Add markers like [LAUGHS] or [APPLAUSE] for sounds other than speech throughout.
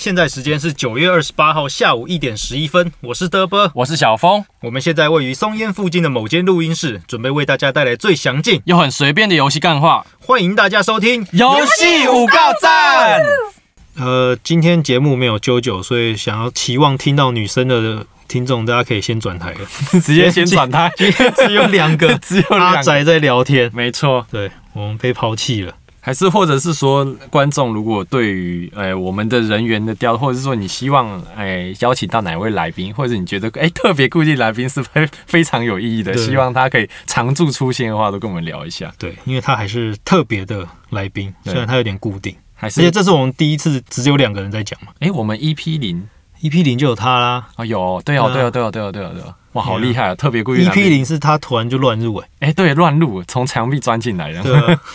现在时间是九月二十八号下午一点十一分，我是德波，我是小峰，我们现在位于松烟附近的某间录音室，准备为大家带来最详尽又很随便的游戏干话，欢迎大家收听游戏五告赞。呃，今天节目没有啾啾，所以想要期望听到女生的听众，大家可以先转台了，[LAUGHS] 直接先转台，今天只有两个 [LAUGHS] 只有阿宅在聊天，没错。对我们被抛弃了。还是或者是说，观众如果对于呃我们的人员的调，或者是说你希望哎邀请到哪位来宾，或者你觉得哎特别固定来宾是非非常有意义的，希望他可以常驻出现的话，都跟我们聊一下。对，因为他还是特别的来宾，对。虽然他有点固定，还是而且这是我们第一次只有两个人在讲嘛。哎我们 EP 零，EP 零就有他啦。哦有对哦对啊。对哦对哦对哦对哦对哦，哇好厉害啊！特别固定来，EP 宾零是他突然就乱入哎、哎对乱入从墙壁钻进来的，对啊。[LAUGHS]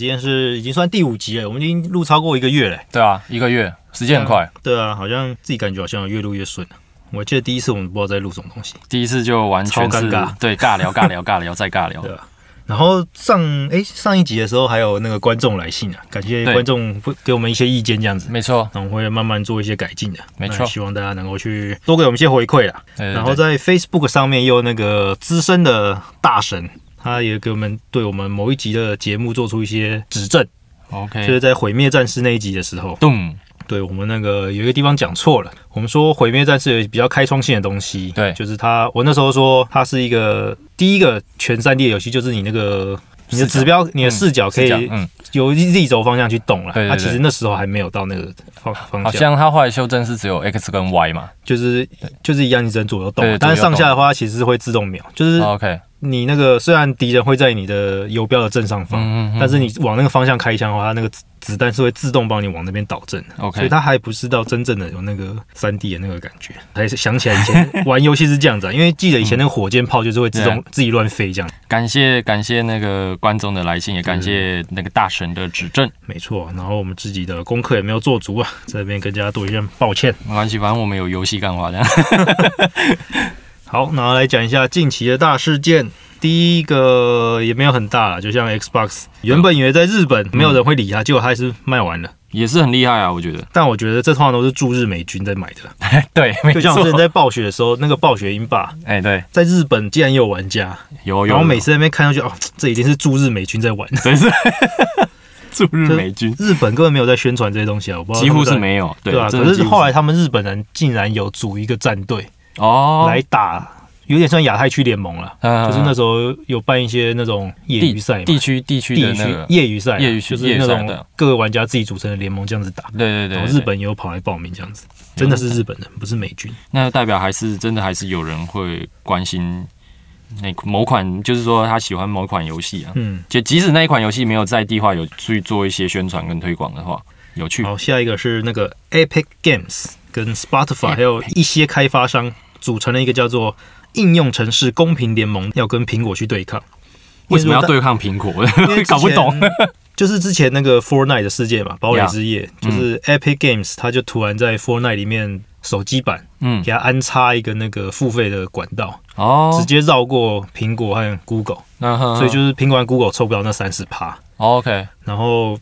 今天是已经算第五集了，我们已经录超过一个月了。对啊一个月时间很快。对啊，好像自己感觉好像越录越顺了。我记得第一次我们不知道在录什么东西，第一次就完全尴尬对尬聊尬聊尬聊再尬聊 [LAUGHS] 对，啊。然后上哎上一集的时候还有那个观众来信啊，感谢观众会给我们一些意见这样子，没错，那我们会慢慢做一些改进的。没错希望大家能够去多给我们一些回馈啦。对对然后在 Facebook 上面又那个资深的大神，他也给我们对我们某一集的节目做出一些指正，OK，就是在毁灭战士那一集的时候，咚，对我们那个有一个地方讲错了，我们说毁灭战士有比较开创性的东西，对。就是它，我那时候说它是一个第一个全三 D 的游戏，就是你那个。你的指标，你的视角可以由 Z 轴方向去动了。它其实那时候还没有到那个方方好向，像它后来修正是只有 X 跟 Y 嘛。就是就是一样，你只能左右动对。但是上下的话，它其实是会自动秒，就是，OK，你那个虽然敌人会在你的游标的正上方，嗯嗯嗯但是你往那个方向开枪的话，它那个子子弹是会自动帮你往那边导正的。所以 OK，它还不是到真正的有那个三 D 的那个感觉。还是想起来以前玩游戏是这样子、啊，[LAUGHS] 因为记得以前那个火箭炮就是会自动对自己乱飞这样。感谢感谢那个观众的来信，也感谢那个大神的指正，没错，然后我们自己的功课也没有做足啊，在这边跟大家多一声抱歉。没关系，反正我们有游戏干话这样。好，那来讲一下近期的大事件。第一个也没有很大啦，就像 Xbox，原本以为在日本没有人会理它，结果它还是卖完了。也是很厉害啊，我觉得。但我觉得这通常都是驻日美军在买的，[LAUGHS] 对，没 [LAUGHS] 就像我之前。在暴雪的时候，那个暴雪英霸哎，对，在日本竟然也有玩家，有有。然后每次在那边看上去，哦，这已经是驻日美军在玩，[LAUGHS] 对是驻日美军，日本根本没有在宣传这些东西啊，我不知道几乎是没有。对对啊。可是后来他们日本人竟然有组一个战队哦，来打，有点像亚太区联盟了，嗯就是那时候有办一些那种业余赛嘛，地区地区的地区那个，业余赛啊，业余就是那种各个玩家自己组成的联盟这样子打。对对对，日本也有跑来报名这样子，真的是日本人，不是美军。那代表还是真的还是有人会关心那某款，就是说他喜欢某款游戏啊。嗯，就即使那一款游戏没有在地化有去做一些宣传跟推广的话，有趣。好，下一个是那个 Epic Games 跟 Spotify 还有一些开发商组成了一个叫做应用城市公平联盟，要跟苹果去对抗。为什么要对抗苹果？[LAUGHS] 搞不懂。[LAUGHS] 就是之前那个 Fortnite 的世界嘛，堡垒之夜嗯。就是 Epic Games，它就突然在 Fortnite 里面手机版嗯，给它安插一个那个付费的管道，哦。直，接绕过苹果和 Google，所以就是苹果和 Google 抽不到那三十趴，哦 OK，然后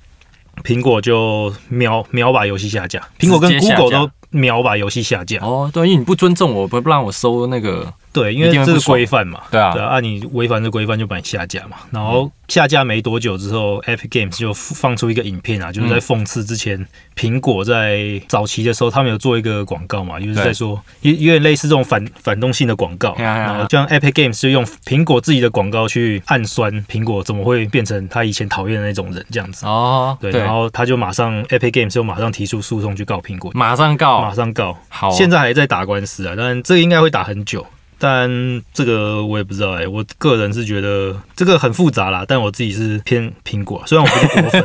苹果就秒秒把游戏下架，苹果跟 Google 都秒把游戏下架。哦，对，因为你不尊重我，不不让我收那个，对，因为这是规范嘛。对啊对啊，按你违反这规范就把你下架嘛。然后下架没多久之后，Epic Games 就放出一个影片啊，就是在讽刺之前苹果在早期的时候，他们有做一个广告嘛，就是在说有有点类似这种反反动性的广告。然后像 Epic Games 就用苹果自己的广告去暗酸苹果怎么会变成他以前讨厌的那种人这样子。哦，对，然后他就马上 Epic Games 就马上提出诉讼去告苹果，马上告马，上告。好，现在还在打官司啊，但这个应该会打很久。但这个我也不知道哎、我个人是觉得这个很复杂啦。但我自己是偏苹果，虽然我不是果粉，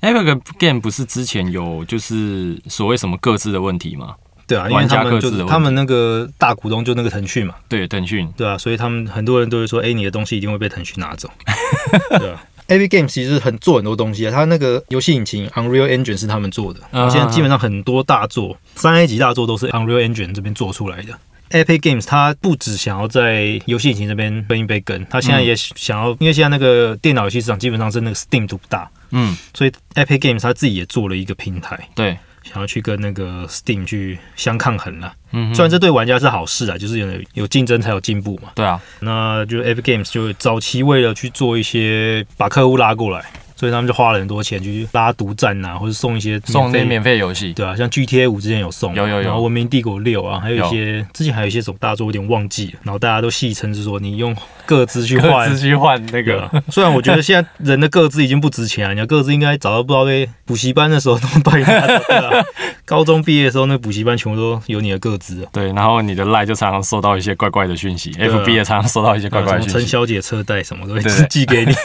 [LAUGHS] Epic Game 不是之前有就是所谓什么各自的问题吗？对啊，因为玩家他们各自的问题就是他们那个大股东就那个腾讯嘛，对，腾讯，对啊，所以他们很多人都会说，哎、你的东西一定会被腾讯拿走，[LAUGHS] 对啊。Epic Games 其实很做很多东西啊，他那个游戏引擎 Unreal Engine 是他们做的，嗯现在基本上很多大作，三 A 级大作都是 Unreal Engine 这边做出来的。Epic Games 它不只想要在游戏引擎这边分一杯羹，它现在也想要，因为现在那个电脑游戏市场基本上是那个 Steam 独大，嗯，所以 Epic Games 它自己也做了一个平台，对，想要去跟那个 Steam 去相抗衡了。嗯，虽然这对玩家是好事啊，就是有有竞争才有进步嘛。对啊，那就 Epic Games 就早期为了去做一些把客户拉过来，所以他们就花了很多钱去拉独占啊、或者送一些送那些免费游戏，对啊，像 GTA 五之前有送，有有有然后文明帝国六啊，还有一些之前还有一些什么大作有点忘记了，然后大家都戏称是说你用各自去各换自。去换那个啊，虽然我觉得现在人的各自已经不值钱了，你的各自应该早都不知道被补习班的时候都被拿走对啊。[LAUGHS] 高中毕业的时候，那补习班全部都有你的各自啊，对，然后你的赖就常常收到一些怪怪的讯息啊，FB 也常常收到一些怪怪讯息。小姐车贷什么都会寄给你。[LAUGHS]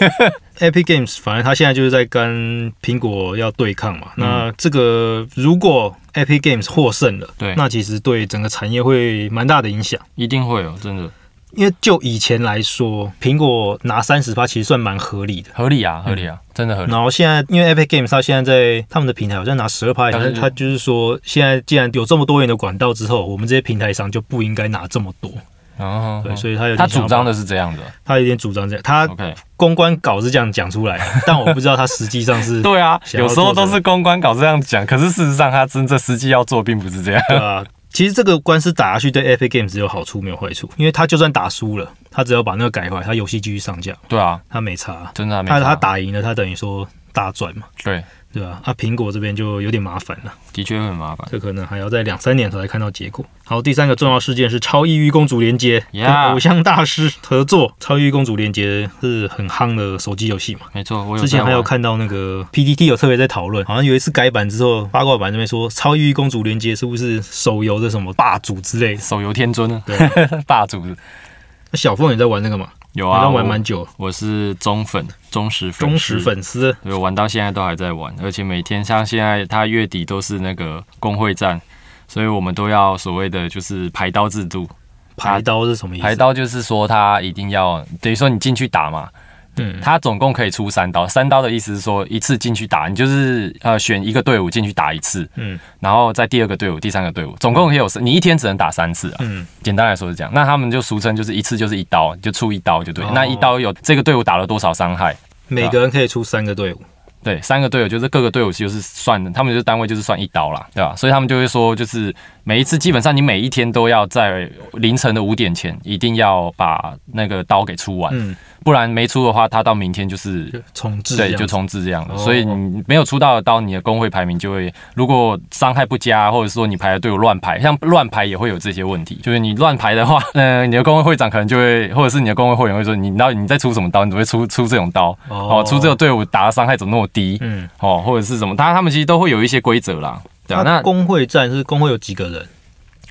Epic Games 反正他现在就是在跟苹果要对抗嘛。那这个如果 Epic Games 获胜了，对那其实对整个产业会蛮大的影响。一定会有，真的因为就以前来说，苹果拿三十趴其实算蛮合理的。合理啊，合理啊，真的合理。然后现在，因为 Epic Games 它现在在他们的平台好像拿十二趴，但是它就是说，现在既然有这么多元的管道之后，我们这些平台商就不应该拿这么多。哦，对，所以他有点他主张的，是这样的。他有点主张这样，他公关稿是这样讲出来的，[LAUGHS] 但我不知道他实际上是对啊，有时候都是公关稿这样讲，可是事实上他真正实际要做并不是这样。对啊。其实这个官司打下去对 Epic Games 只有好处没有坏处，因为他就算打输了，他只要把那个改回来，他游戏继续上架，对啊，他没差。真的还没差他他打赢了，他等于说大赚嘛，对，对吧、啊？苹果这边就有点麻烦了。的确会很麻烦。这可能还要在两三年才看到结果。好，第三个重要事件是《超异域公主连接》跟偶像大师合作，《超异域公主连接》是很夯的手机游戏嘛。没错，我有之前还有看到那个 PTT 有特别在讨论，好像有一次改版之后，八卦版那边说《超异域公主连接》是不是手游的什么霸主之类的？手游天尊啊，对，[LAUGHS] 霸主那小凤也在玩那个嘛，有啊，好像玩我蛮久，我是忠粉，忠实粉，忠实。粉丝。对，玩到现在都还在玩，而且每天像现在他月底都是那个工会战，所以我们都要所谓的就是排刀制度。排刀是什么意思？排刀就是说他一定要等于说你进去打嘛，嗯，他总共可以出三刀，三刀的意思是说一次进去打，你就是呃选一个队伍进去打一次，嗯然后在第二个队伍、第三个队伍，总共可以有你一天只能打三次啊。嗯，简单来说是这样，那他们就俗称就是一次就是一刀，就出一刀就对。哦那一刀有这个队伍打了多少伤害？每个人可以出三个队伍。对，三个队友就是各个队伍就是算，他们就是单位就是算一刀啦，对吧？所以他们就会说，就是每一次基本上你每一天都要在凌晨的五点前一定要把那个刀给出完，嗯，不然没出的话，他到明天就是重置对，就重置这样的。哦所以你没有出到的刀，你的工会排名就会，如果伤害不佳，或者说你排的队伍乱排，像乱排也会有这些问题。就是你乱排的话，嗯、[LAUGHS] 你的工会会长可能就会，或者是你的工会会员会说，你到底你在出什么刀？你怎么会出出这种刀？哦，出这个队伍打的伤害怎么那么低？嗯，哦，或者是什么？他他们其实都会有一些规则啦。对啊，那那工会战是工会有几个人？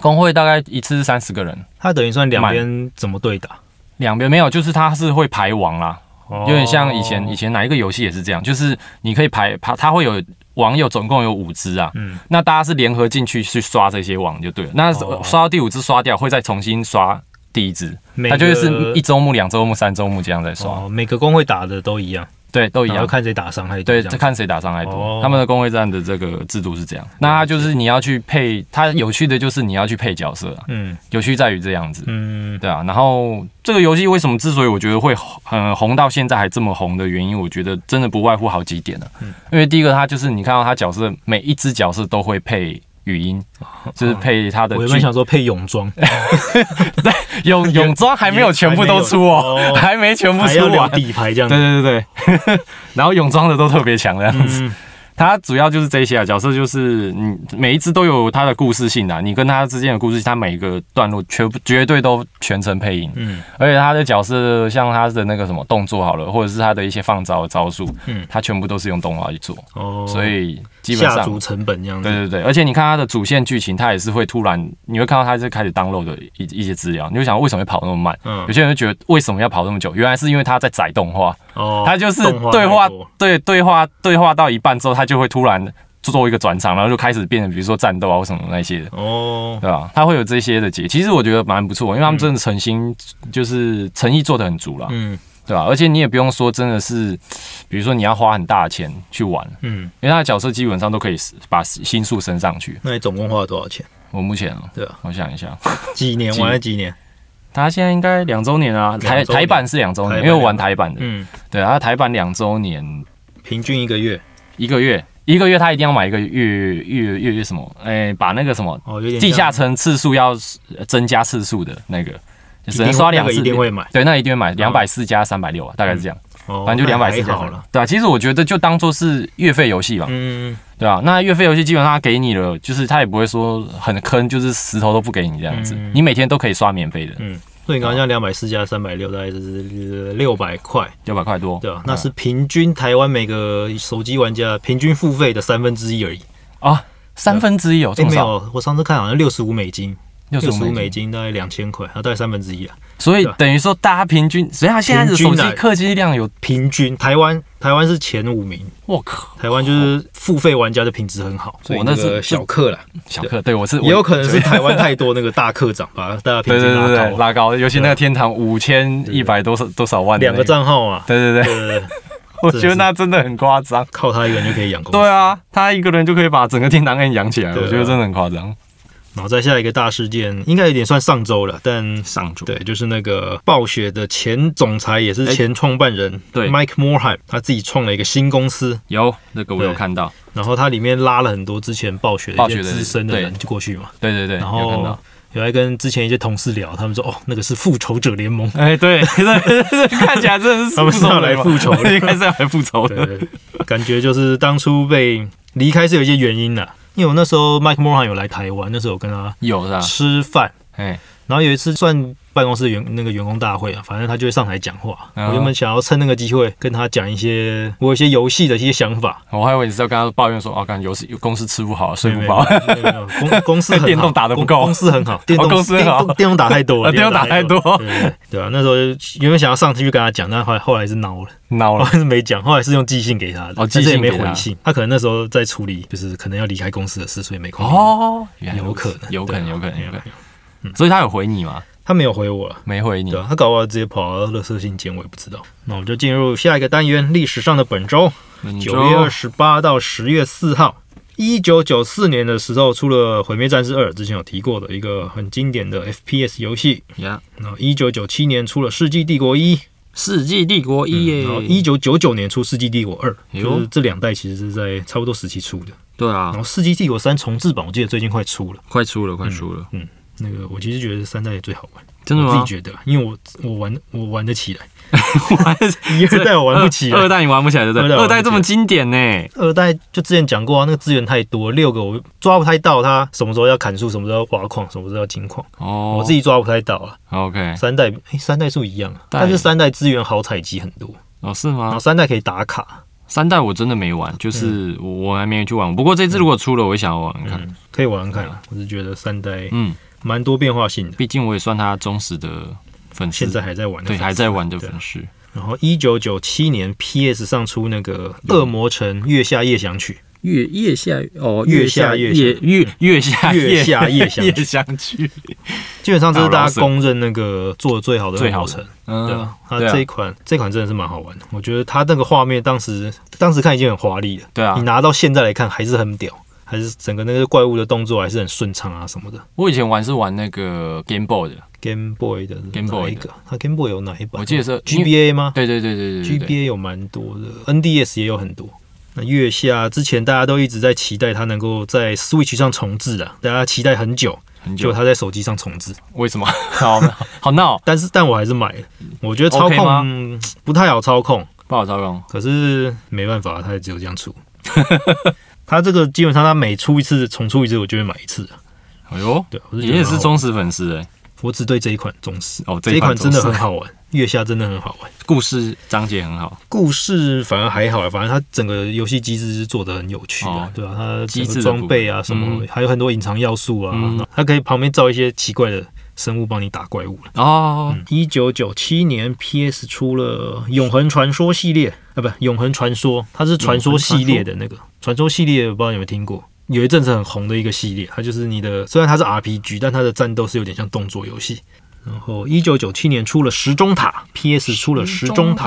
工会大概一次是三十个人，他等于算两边怎么对打？两边没有，就是他是会排王啦。有有点像以前以前哪一个游戏也是这样，就是你可以排排，他会有网友总共有五只啊，嗯那大家是联合进去去刷这些网就对了。那哦刷到第五只刷掉，会再重新刷第一只，每它就会是一周目、两周目、三周目这样在刷，哦，每个工会打的都一样，对，都一样。要看谁打伤害多对，这看谁打伤害多。哦。他们的工会战的这个制度是这样，那它就是你要去配，它有趣的就是你要去配角色啊，嗯。有趣在于这样子。嗯。对啊，然后这个游戏为什么之所以我觉得会很红到现在还这么红的原因，我觉得真的不外乎好几点呢、嗯。因为第一个，它就是你看到它角色每一只角色都会配语音，就是配他的我原本想说配泳装，[LAUGHS] 对泳 [LAUGHS] 泳装还没有全部都出哦，哦还没全部出完。底牌这样对。对对对，[LAUGHS] 然后泳装的都特别强这样子。嗯，它主要就是这些啊，角色就是你每一只都有它的故事性啊，你跟它之间的故事，它每一个段落全部绝对都全程配音。嗯而且他的角色，像他的那个什么动作好了，或者是他的一些放招的招数，嗯他全部都是用动画去做，哦，所以基本上下足，成本这样子。对对对，而且你看他的主线剧情，他也是会突然，你会看到他是开始 download 的一一些资料，你会想为什么会跑那么慢？嗯有些人会觉得为什么要跑那么久？原来是因为他在载动画，哦，他就是对话对对话对话到一半之后，他就会突然做一个转场，然后就开始变成比如说战斗啊或什么那些的。哦，对吧？他会有这些的节，其实我觉得蛮不错，因为他们真的诚心，就是诚意做的很足了，嗯对吧？而且你也不用说真的是，比如说你要花很大的钱去玩，嗯，因为他的角色基本上都可以把星数升上去。那你总共花了多少钱？我目前哦，对啊，我想一下，几年玩了几年？他现在应该两周年啊，台台版是两周年，因为我玩台版的，嗯，对，他台版两周年平均一个月。一个月一个月他一定要买一个月月月月什么？哎、把那个什么哦，有点地下像层次数要增加次数的那个，就只能刷两次。个一定会买，对，那一定会买两百四加三百六啊，大概是这样，哦反正就两百四加300那还好了。对啊，其实我觉得就当做是月费游戏吧，嗯，对啊，那月费游戏基本上他给你了，就是他也不会说很坑，就是石头都不给你这样子，嗯。你每天都可以刷免费的，所以你刚刚讲两百四加三百六，大概就是六百块，六百块多，对吧？那是平均台湾每个手机玩家平均付费的三分之一而已。啊，三分之一哦，这哎，么少，没有，我上次看好像六十五美金，六十五美金，大概两千块，它大概三分之一啊。所以等于说大家平均，所以他现在的手机客机量有，平均台湾台湾是前五名，我靠，台湾就是付费玩家的品质很好，所以哦那是小客啦，小客，对我是也有可能是台湾太多那个大客长把大家平对均拉对对对，高，拉高，尤其那个天堂五千一百多少多少万两个，账号嘛，对对对，对对对，[LAUGHS] 我觉得那真的很夸张。靠他一个人就可以养公司。对啊，他一个人就可以把整个天堂给养起来，我觉得真的很夸张。然后再下一个大事件，应该有点算上周了，但上周对，就是那个暴雪的前总裁也是哎前创办人，对，Mike Morhaime，他自己创了一个新公司，有那个我有看到，然后他里面拉了很多之前暴雪的一些资深的人就过去嘛，对对对，然后有来跟之前一些同事聊，他们说哦，那个是复仇者联盟，哎，对，[LAUGHS] 看起来真的是他们是要来复仇的 [LAUGHS] 应该是要来复仇的。感觉就是当初被离开是有一些原因的，因为我那时候 Mike Morhaime 有来台湾，那时候我跟他有是吧？吃饭，哎，然后有一次算办公室员那个员工大会啊，反正他就会上台讲话。嗯我原本想要趁那个机会跟他讲一些我有一些游戏的一些想法，我还以为你是要跟他抱怨说，哦，干游戏公司吃不好，睡不饱，公 [LAUGHS] 公司很好，电动打的不够。公公司很好，电动公司很好。电动电动打太多了，[LAUGHS] 啊电动打太多对啊，那时候原本想要上去跟他讲，但后来后来是孬了，后闹了。来是没讲，后来是用寄信给他的，哦信没回信，他可能那时候在处理，就是可能要离开公司的事，所以没空。哦，有可能，有可能，有可能，有可能。所以他有回你吗？他没有回我了。没回你对。啊，他搞不好直接跑到垃圾信件，我也不知道。那我们就进入下一个单元，历史上的本周，本九月二十八到十月四号。一九九四年的时候出了《毁灭战士二》，之前有提过的一个很经典的 FPS 游戏。呀，然后一九九七年出了《世纪帝国一》，《世纪帝国一》耶然后一九九九年出《世纪帝国二》，就是这两代其实是在差不多时期出的。对啊然，后《世纪帝国三》重置版，我记得最近快出了。快出了，快出了，那个我其实觉得三代最好玩，真的吗我自己？觉得，因为我我玩我玩得起来，[LAUGHS] 一二代我玩不起来二。代你玩不起来，对不对？二代这么经典呢？二代就之前讲过啊，那个资源太多，六个我抓不太到，它什么时候要砍树，什么时候要挖矿，什么时候要金矿，哦，我自己抓不太到啊。OK，三代诶，三代是不一样啊，但是三代资源好采集很多，哦是吗然后？三代可以打卡，三代我真的没玩，就是我我还没去玩。不过这次如果出了，我也想要玩玩看。嗯，可以玩玩看啊。我是觉得三代嗯，蛮多变化性的，毕竟我也算他忠实的粉丝，现在还在玩的对还在玩的粉丝。然后一九九七年 PS 上出那个《恶魔城月下夜想曲。月月下哦，月下夜夜月月下月下夜想夜曲想曲，》，[LAUGHS] 基本上这是大家公认那个做的最好的最好的。恶魔城。对嗯啊，，它这一款这款真的是蛮好玩的，我觉得它那个画面当时当时看已经很华丽了，对啊。你，拿到现在来看还是很屌，还是整个那个怪物的动作还是很顺畅啊什么的。我以前玩是玩那个 Game Boy 的，Game Boy 的 Game Boy 哪一个？它 Game Boy 有哪一版？我记得是 GBA 吗对对对对对，？GBA 有蛮多的，NDS 也有很多。那月下之前大家都一直在期待它能够在 Switch 上重置的，大家期待很久，很久。它在手机上重置。为什么？[LAUGHS] 好好闹，[LAUGHS] 但是但我还是买了，我觉得操控、不太好操控，不好操控。可是没办法，它也只有这样出。[LAUGHS] 它这个基本上，他每出一次重出一次，我就会买一次。啊。哎呦，对，我也是忠实粉丝哎，我只对这一款忠实。哦，这一款真的很好玩，[LAUGHS] 月下真的很好玩。故事章节很好，故事反而还好啊，反正它整个游戏机制是做的很有趣啊，哦对啊，它机制装备啊什么，嗯。还有很多隐藏要素啊，嗯。它可以旁边造一些奇怪的生物帮你打怪物了。哦，一九九七年，PS 出了《永恒传说》系列啊，不，《永恒传说》，它是传说系列的那个传说系列，我不知道你有没有听过。有一阵子很红的一个系列，它就是你的，虽然它是 RPG，但它的战斗是有点像动作游戏。然后一九九七年出了《时钟塔》，PS 出了《时钟塔》。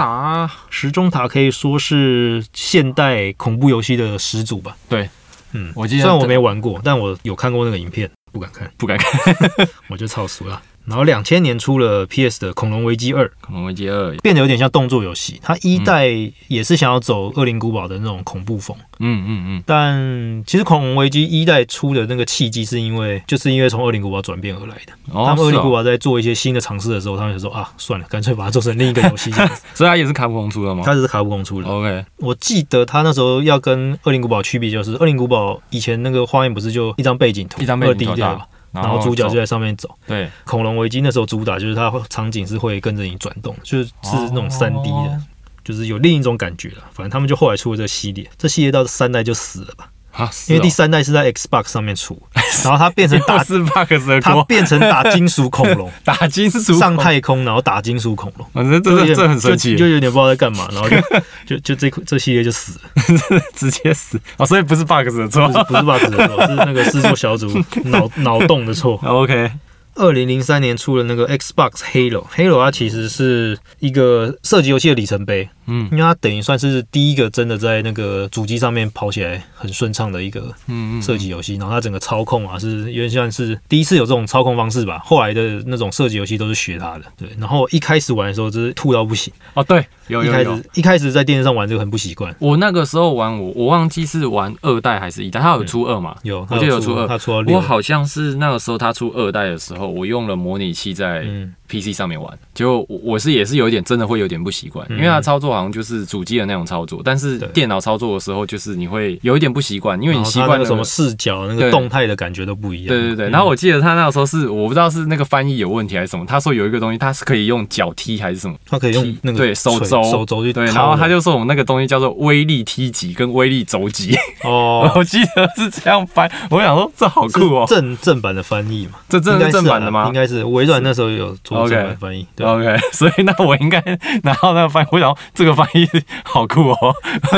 塔，时钟塔可以说是现代恐怖游戏的始祖吧。对，嗯，我记得虽然我没玩过，但我有看过那个影片，不敢看，不敢看。[LAUGHS] 我就超熟了。然后两千年出了 PS 的《恐龙危机二》，恐龙危机二，变得有点像动作游戏。它一代也是想要走《恶灵古堡》的那种恐怖风，嗯嗯嗯，但其实《恐龙危机》一代出的那个契机，是因为就是因为从《恶灵古堡》转变而来的。哦他们《恶灵古堡》在做一些新的尝试的时候，他们就说啊，算了，干脆把它做成另一个游戏这样子。[LAUGHS] 所以它也是卡普空出的吗它只是卡普空出的。？OK，我记得他那时候要跟《恶灵古堡》区别就是，《恶灵古堡》以前那个画面不是就一张背景图，一张背二景图对吧？然后主角就在上面走。对，恐龙危机那时候主打就是它场景是会跟着你转动，就是是那种三 D 的，哦就是有另一种感觉了。反正他们就后来出了这个系列，这系列到三代就死了吧，啊，因为第三代是在 Xbox 上面出，[LAUGHS] 然后它变成打是 Box 的它锅，变成打金属恐龙，[LAUGHS] 打金属上，太空然后打金属恐龙。反正这这这很神奇。就，就有点不知道在干嘛，然后就 [LAUGHS] 就就这这系列就死了，直接死。哦，所以不是 Box 的错。不是不是 bug 的错，是那个制作小组脑脑洞的错。，OK，二零零三年出了那个 Xbox Halo，Halo 它其实是一个射击游戏的里程碑，嗯。因为它等于算是第一个真的在那个主机上面跑起来很顺畅的一个嗯嗯，射击游戏，然后它整个操控啊是有点像是第一次有这种操控方式吧，后来的那种射击游戏都是学它的，对。然后一开始玩的时候就是吐到不行，[LAUGHS] 哦对，有一开有有。始一开始在电视上玩这个很不习惯，我那个时候玩我我忘记是玩二代还是一代，它有出二嘛？有，我记得有出二。它出到六，我好像是那个时候它出二代的时候，我用了模拟器在嗯。PC 上面玩，结果我我是也是有一点真的会有点不习惯，嗯。因为它操作好像就是主机的那种操作，但是电脑操作的时候就是你会有一点不习惯，因为你习惯什么视角那个动态的感觉都不一样，对对对，嗯。然后我记得他那个时候是我不知道是那个翻译有问题还是什么，他说有一个东西它是可以用脚踢还是什么，他可以用那个对手肘手肘去对，然后他就说我们那个东西叫做威力踢击跟威力肘击，哦，[LAUGHS] 我记得是这样翻，我想说这好酷哦，正正版的翻译嘛？这真的是应该是啊正版的吗？应？该是微软那时候有做正版翻译，对。OK，[LAUGHS] 所以那我应该拿到那个翻译，我想这个翻译好酷哦。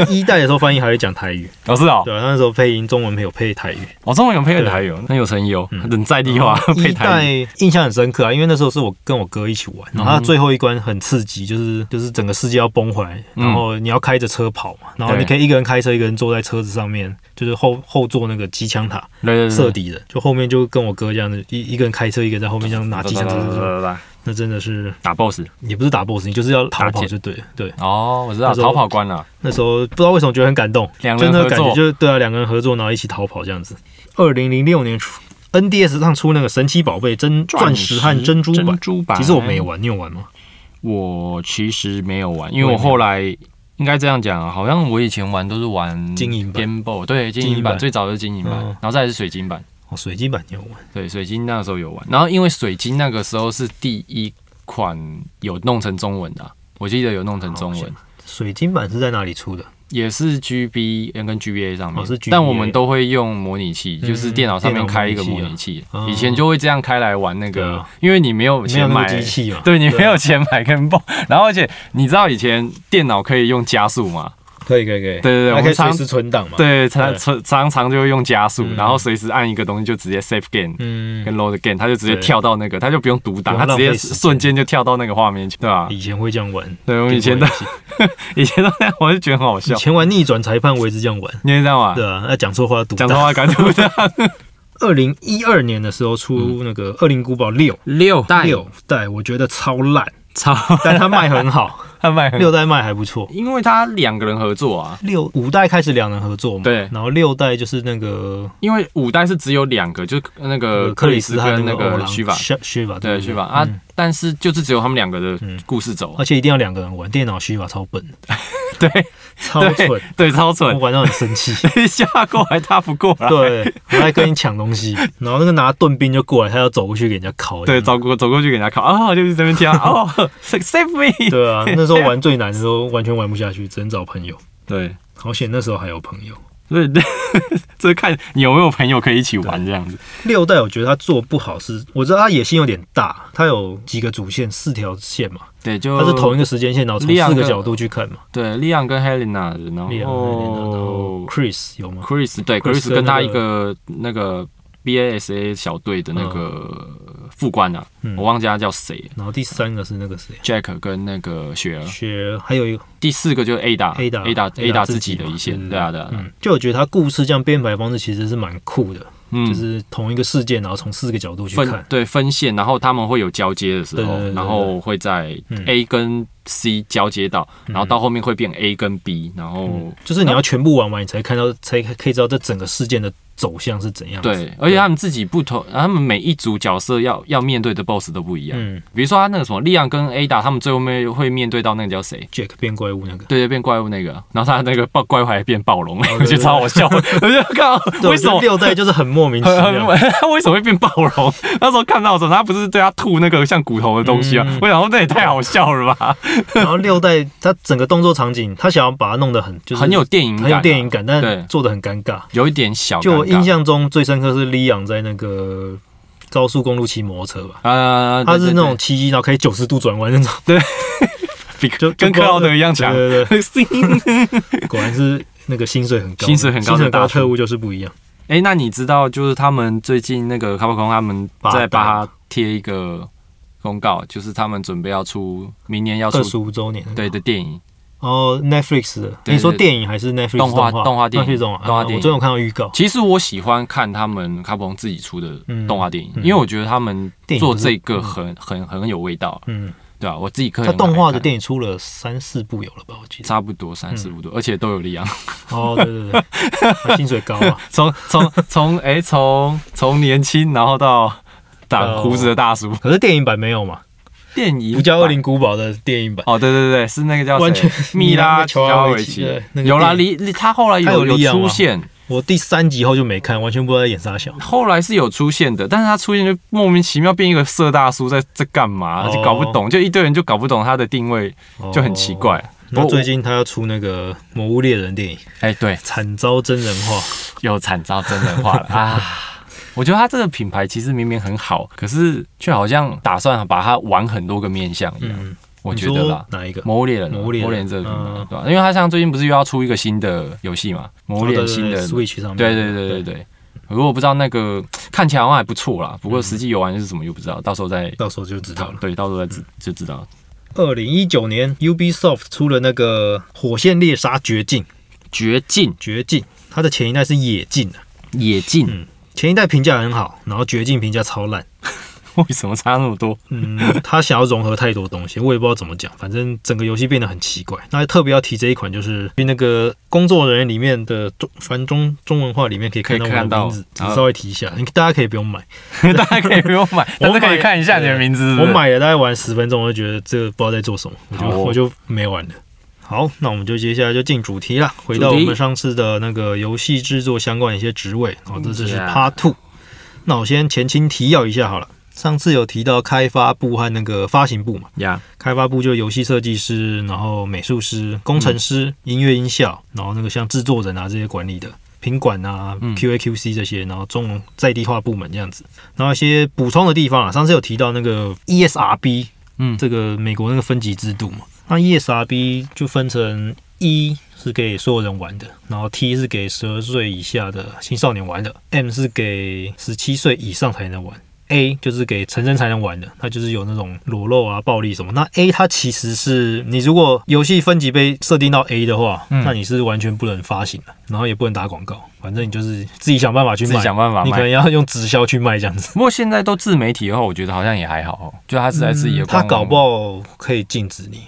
一代的时候翻译还会讲台语，老师哦，对啊，那时候配音中文没有配台语。哦中文有配台语。哦，很有诚意哦，很在地化 [LAUGHS] 配一台语。代印象很深刻啊，因为那时候是我跟我哥一起玩，然后他最后一关很刺激，就是就是整个世界要崩回来，嗯。然后你要开着车跑嘛，然后你可以一个人开车，一个人坐在车子上面，就是后后座那个机枪塔对对对，射敌人，就后面就跟我哥这样子，一一个人开车，一个人在后面这样拿机枪，那真的是打 BOSS。也不是打 BOSS，你就是要逃跑就对了，对。哦，我知道逃跑关了。那时候不知道为什么觉得很感动，两就那个感觉人合作就是对啊，两个人合作，然后一起逃跑这样子。二零零六年出 NDS 上出那个神奇宝贝真钻石和珍珠版珍，珠版，其实我没玩，你有玩吗？我其实没有玩，因为我后来应该这样讲啊，好像我以前玩都是玩金银版 Game Boy，对，金金银版最早的是金银版，嗯然后再是水晶版，哦，水晶版你有玩？对，水晶那个时候有玩，然后因为水晶那个时候是第一款有弄成中文的啊、我记得有弄成中文，水晶版是在哪里出的？也是 GB N 跟 GBA 上面，但我们都会用模拟器，嗯就是电脑上面开一个模拟器，啊以前就会这样开来玩那个啊，因为你没有钱买机器嘛？对你啊没有钱买跟泵，然后而且你知道以前电脑可以用加速嘛？可以可以可以，对对对我们可以随时存档嘛？，对，常对。常常常就会用加速，嗯。然后随时按一个东西就直接 save game 嗯，跟 load game，它就直接跳到那个，它就不用读档，不它直接瞬间就跳到那个画面去，对吧？以前会这样玩，对，我以前的 [LAUGHS] 以前的我就觉得很好笑。以。前玩逆转裁判我也是这样玩，你也这样玩？对啊，那讲错话读档。讲错话敢读的 [LAUGHS] 二零一二年的时候出那个《恶灵古堡六》六代六代，我觉得超烂，超但它卖很好，他卖很六代卖还不错。因为他两个人合作啊，六五代开始两人合作嘛，对。然后六代就是那个因为五代是只有两个，就是那个克里斯和跟那个虚法，虚虚法对虚法。啊嗯，但是就是只有他们两个的嗯。故事走。啊，而且一定要两个人玩，电脑虚法超笨，[LAUGHS] 对。超蠢，对，超蠢。我蠢，玩到很生气。[LAUGHS] 下过来他不过来，对，我在跟你抢东西，然后那个拿盾兵就过来，他要走过去给人家烤。对，走过走过去给人家烤啊，就是这边跳哦，save me，对啊，那时候玩 [LAUGHS] 最难的时候完全玩不下去，只能找朋友。对，好险那时候还有朋友。所以 [LAUGHS] 这看你有没有朋友可以一起玩这样子，六代我觉得他做不好是，我知道他野心有点大，他有几个主线，四条线嘛，对，就他是同一个时间线，然后从四个角度去看嘛。对利昂跟 Helena，然利昂然后后 Chris 有吗？Chris 对 Chris 跟他一个那个 BASA 小队的那个副官啊，嗯。我忘记他叫谁。然后第三个是那个谁，Jack 跟那个雪儿，雪儿，还有一个第四个就是 Ada Ada Ada Ada 自自己的一嘛线，对对。啊对啊，就我觉得他故事这样编排方式其实是蛮酷的，嗯。就是同一个事件，然后从四个角度去分看。对分线，然后他们会有交接的时候然后会在嗯。A 跟 C 交接到，然后到后面会变 A 跟 B，然后就是你要全部玩完，你才看到，才可以知道这整个事件的走向是怎样。对，而且他们自己不同，他们每一组角色要要面对的 BOSS 都不一样。嗯比如说他那个什么利昂跟 Ada，他们最后面会面对到那个叫谁？，Jack 变怪物那个，对对，变怪物那个，然后他那个暴怪物还变暴龙，[LAUGHS] 我对觉得超好笑。我就看到为什么我觉得六代就是很莫名其妙。很 [LAUGHS] 为什么会变暴龙？[LAUGHS] 那时候看到的时候，他不是对他吐那个像骨头的东西啊？嗯我想说那也太好笑了吧，[LAUGHS] 然后六代他整个动作场景，他想要把它弄得很就是很有电影感啊，很有电影感，对。但做的很尴尬。有一点小。就我印象中最深刻是利昂在那个高速公路骑摩托车吧，呃，他是那种对骑机然后可以九十度转弯那种，对。[LAUGHS] 对就比跟克劳德一样强。对对 [LAUGHS] 对，果然是那个薪水很高，薪水很高的大特务就是不一样。哎、那你知道，就是他们最近那个卡普空他们在帮他贴一个公告，就是他们准备要出明年要出二十五周年那个对的电影，哦，Netflix 你说电影还是 Netflix 动画动动画电影。动画电影。啊我最近有看到预告，其实我喜欢看他们卡普空自己出的嗯动画电影，嗯。因为我觉得他们做这个很很很有味道，嗯，对啊、我自己个他动画的电影出了三四部有了吧？我记得。差不多三四部多，而且都有力量。哦，对对对，薪水高啊，[LAUGHS] 从从从哎从从年轻然后到长哦胡子的大叔，可是电影版没有嘛？电影不叫《恶版灵古堡》的电影版，哦，对对对，是那个叫谁完全米拉乔乔瓦维奇有啦，电离离他后来有有出现，我第三集后就没看，完全不知道在演啥小。后来是有出现的，但是他出现就莫名其妙变一个色大叔在在干嘛，哦就搞不懂，就一堆人就搞不懂他的定位，就很奇怪。哦。那最近他要出那个《魔物猎人》电影，哎，对，惨遭真人化。又惨遭真人化了 [LAUGHS] 啊！我觉得他这个品牌其实明明很好，可是却好像打算把它玩很多个面向一样。嗯，我觉得啦，哪一个？魔物猎人啊，魔物猎人这个品牌嗯对吧？因为它像最近不是又要出一个新的游戏嘛，魔物猎人新的 Switch 上面。对对对对对。如果不知道那个看起来好像还不错啦，不过实际游玩是什么又不知道，到时候再到时候就知道了。对，到时候再知就知道。二零一九年，Ubisoft 出了那个《火线猎杀绝境》，绝境绝境，它的前一代是野境啊，野境嗯前一代评价很好，然后绝境评价超烂。[LAUGHS] 为什么差那么多？嗯，他想要融合太多东西，我也不知道怎么讲，反正整个游戏变得很奇怪。那特别要提这一款，就是那个工作人员里面的中，反中中文化里面可以看到我的名字，只稍微提一下，你大家可以不用买。大家可以不用买，[LAUGHS] [LAUGHS] 但是可以看一下你的名字是是。我买了大概玩十分钟，我就觉得这个不知道在做什么，我就、哦我就没玩了。好，那我们就接下来就进主题了，回到我们上次的那个游戏制作相关的一些职位。好，这次是 Part Two。那我先前情提要一下好了。上次有提到开发部和那个发行部嘛，呀，开发部就游戏设计师，然后美术师、工程师、音乐音效，然后那个像制作人啊这些管理的品管啊、嗯 QA、QC 这些，然后中在地化部门这样子。然后一些补充的地方啊，上次有提到那个 ESRB，嗯这个美国那个分级制度嘛，那 ESRB 就分成 E 是给所有人玩的，然后 T 是给十二岁以下的青少年玩的，M 是给十七岁以上才能玩。A 就是给成人才能玩的，它就是有那种裸露啊、暴力什么。那 A 它其实是你如果游戏分级被设定到 A 的话，嗯那你是完全不能发行的，然后也不能打广告，反正你就是自己想办法去卖，自己想办法你可能。要用直销去卖这样子。不过现在都自媒体的话，我觉得好像也还好哦，就他是在自己的他搞不好可以禁止你，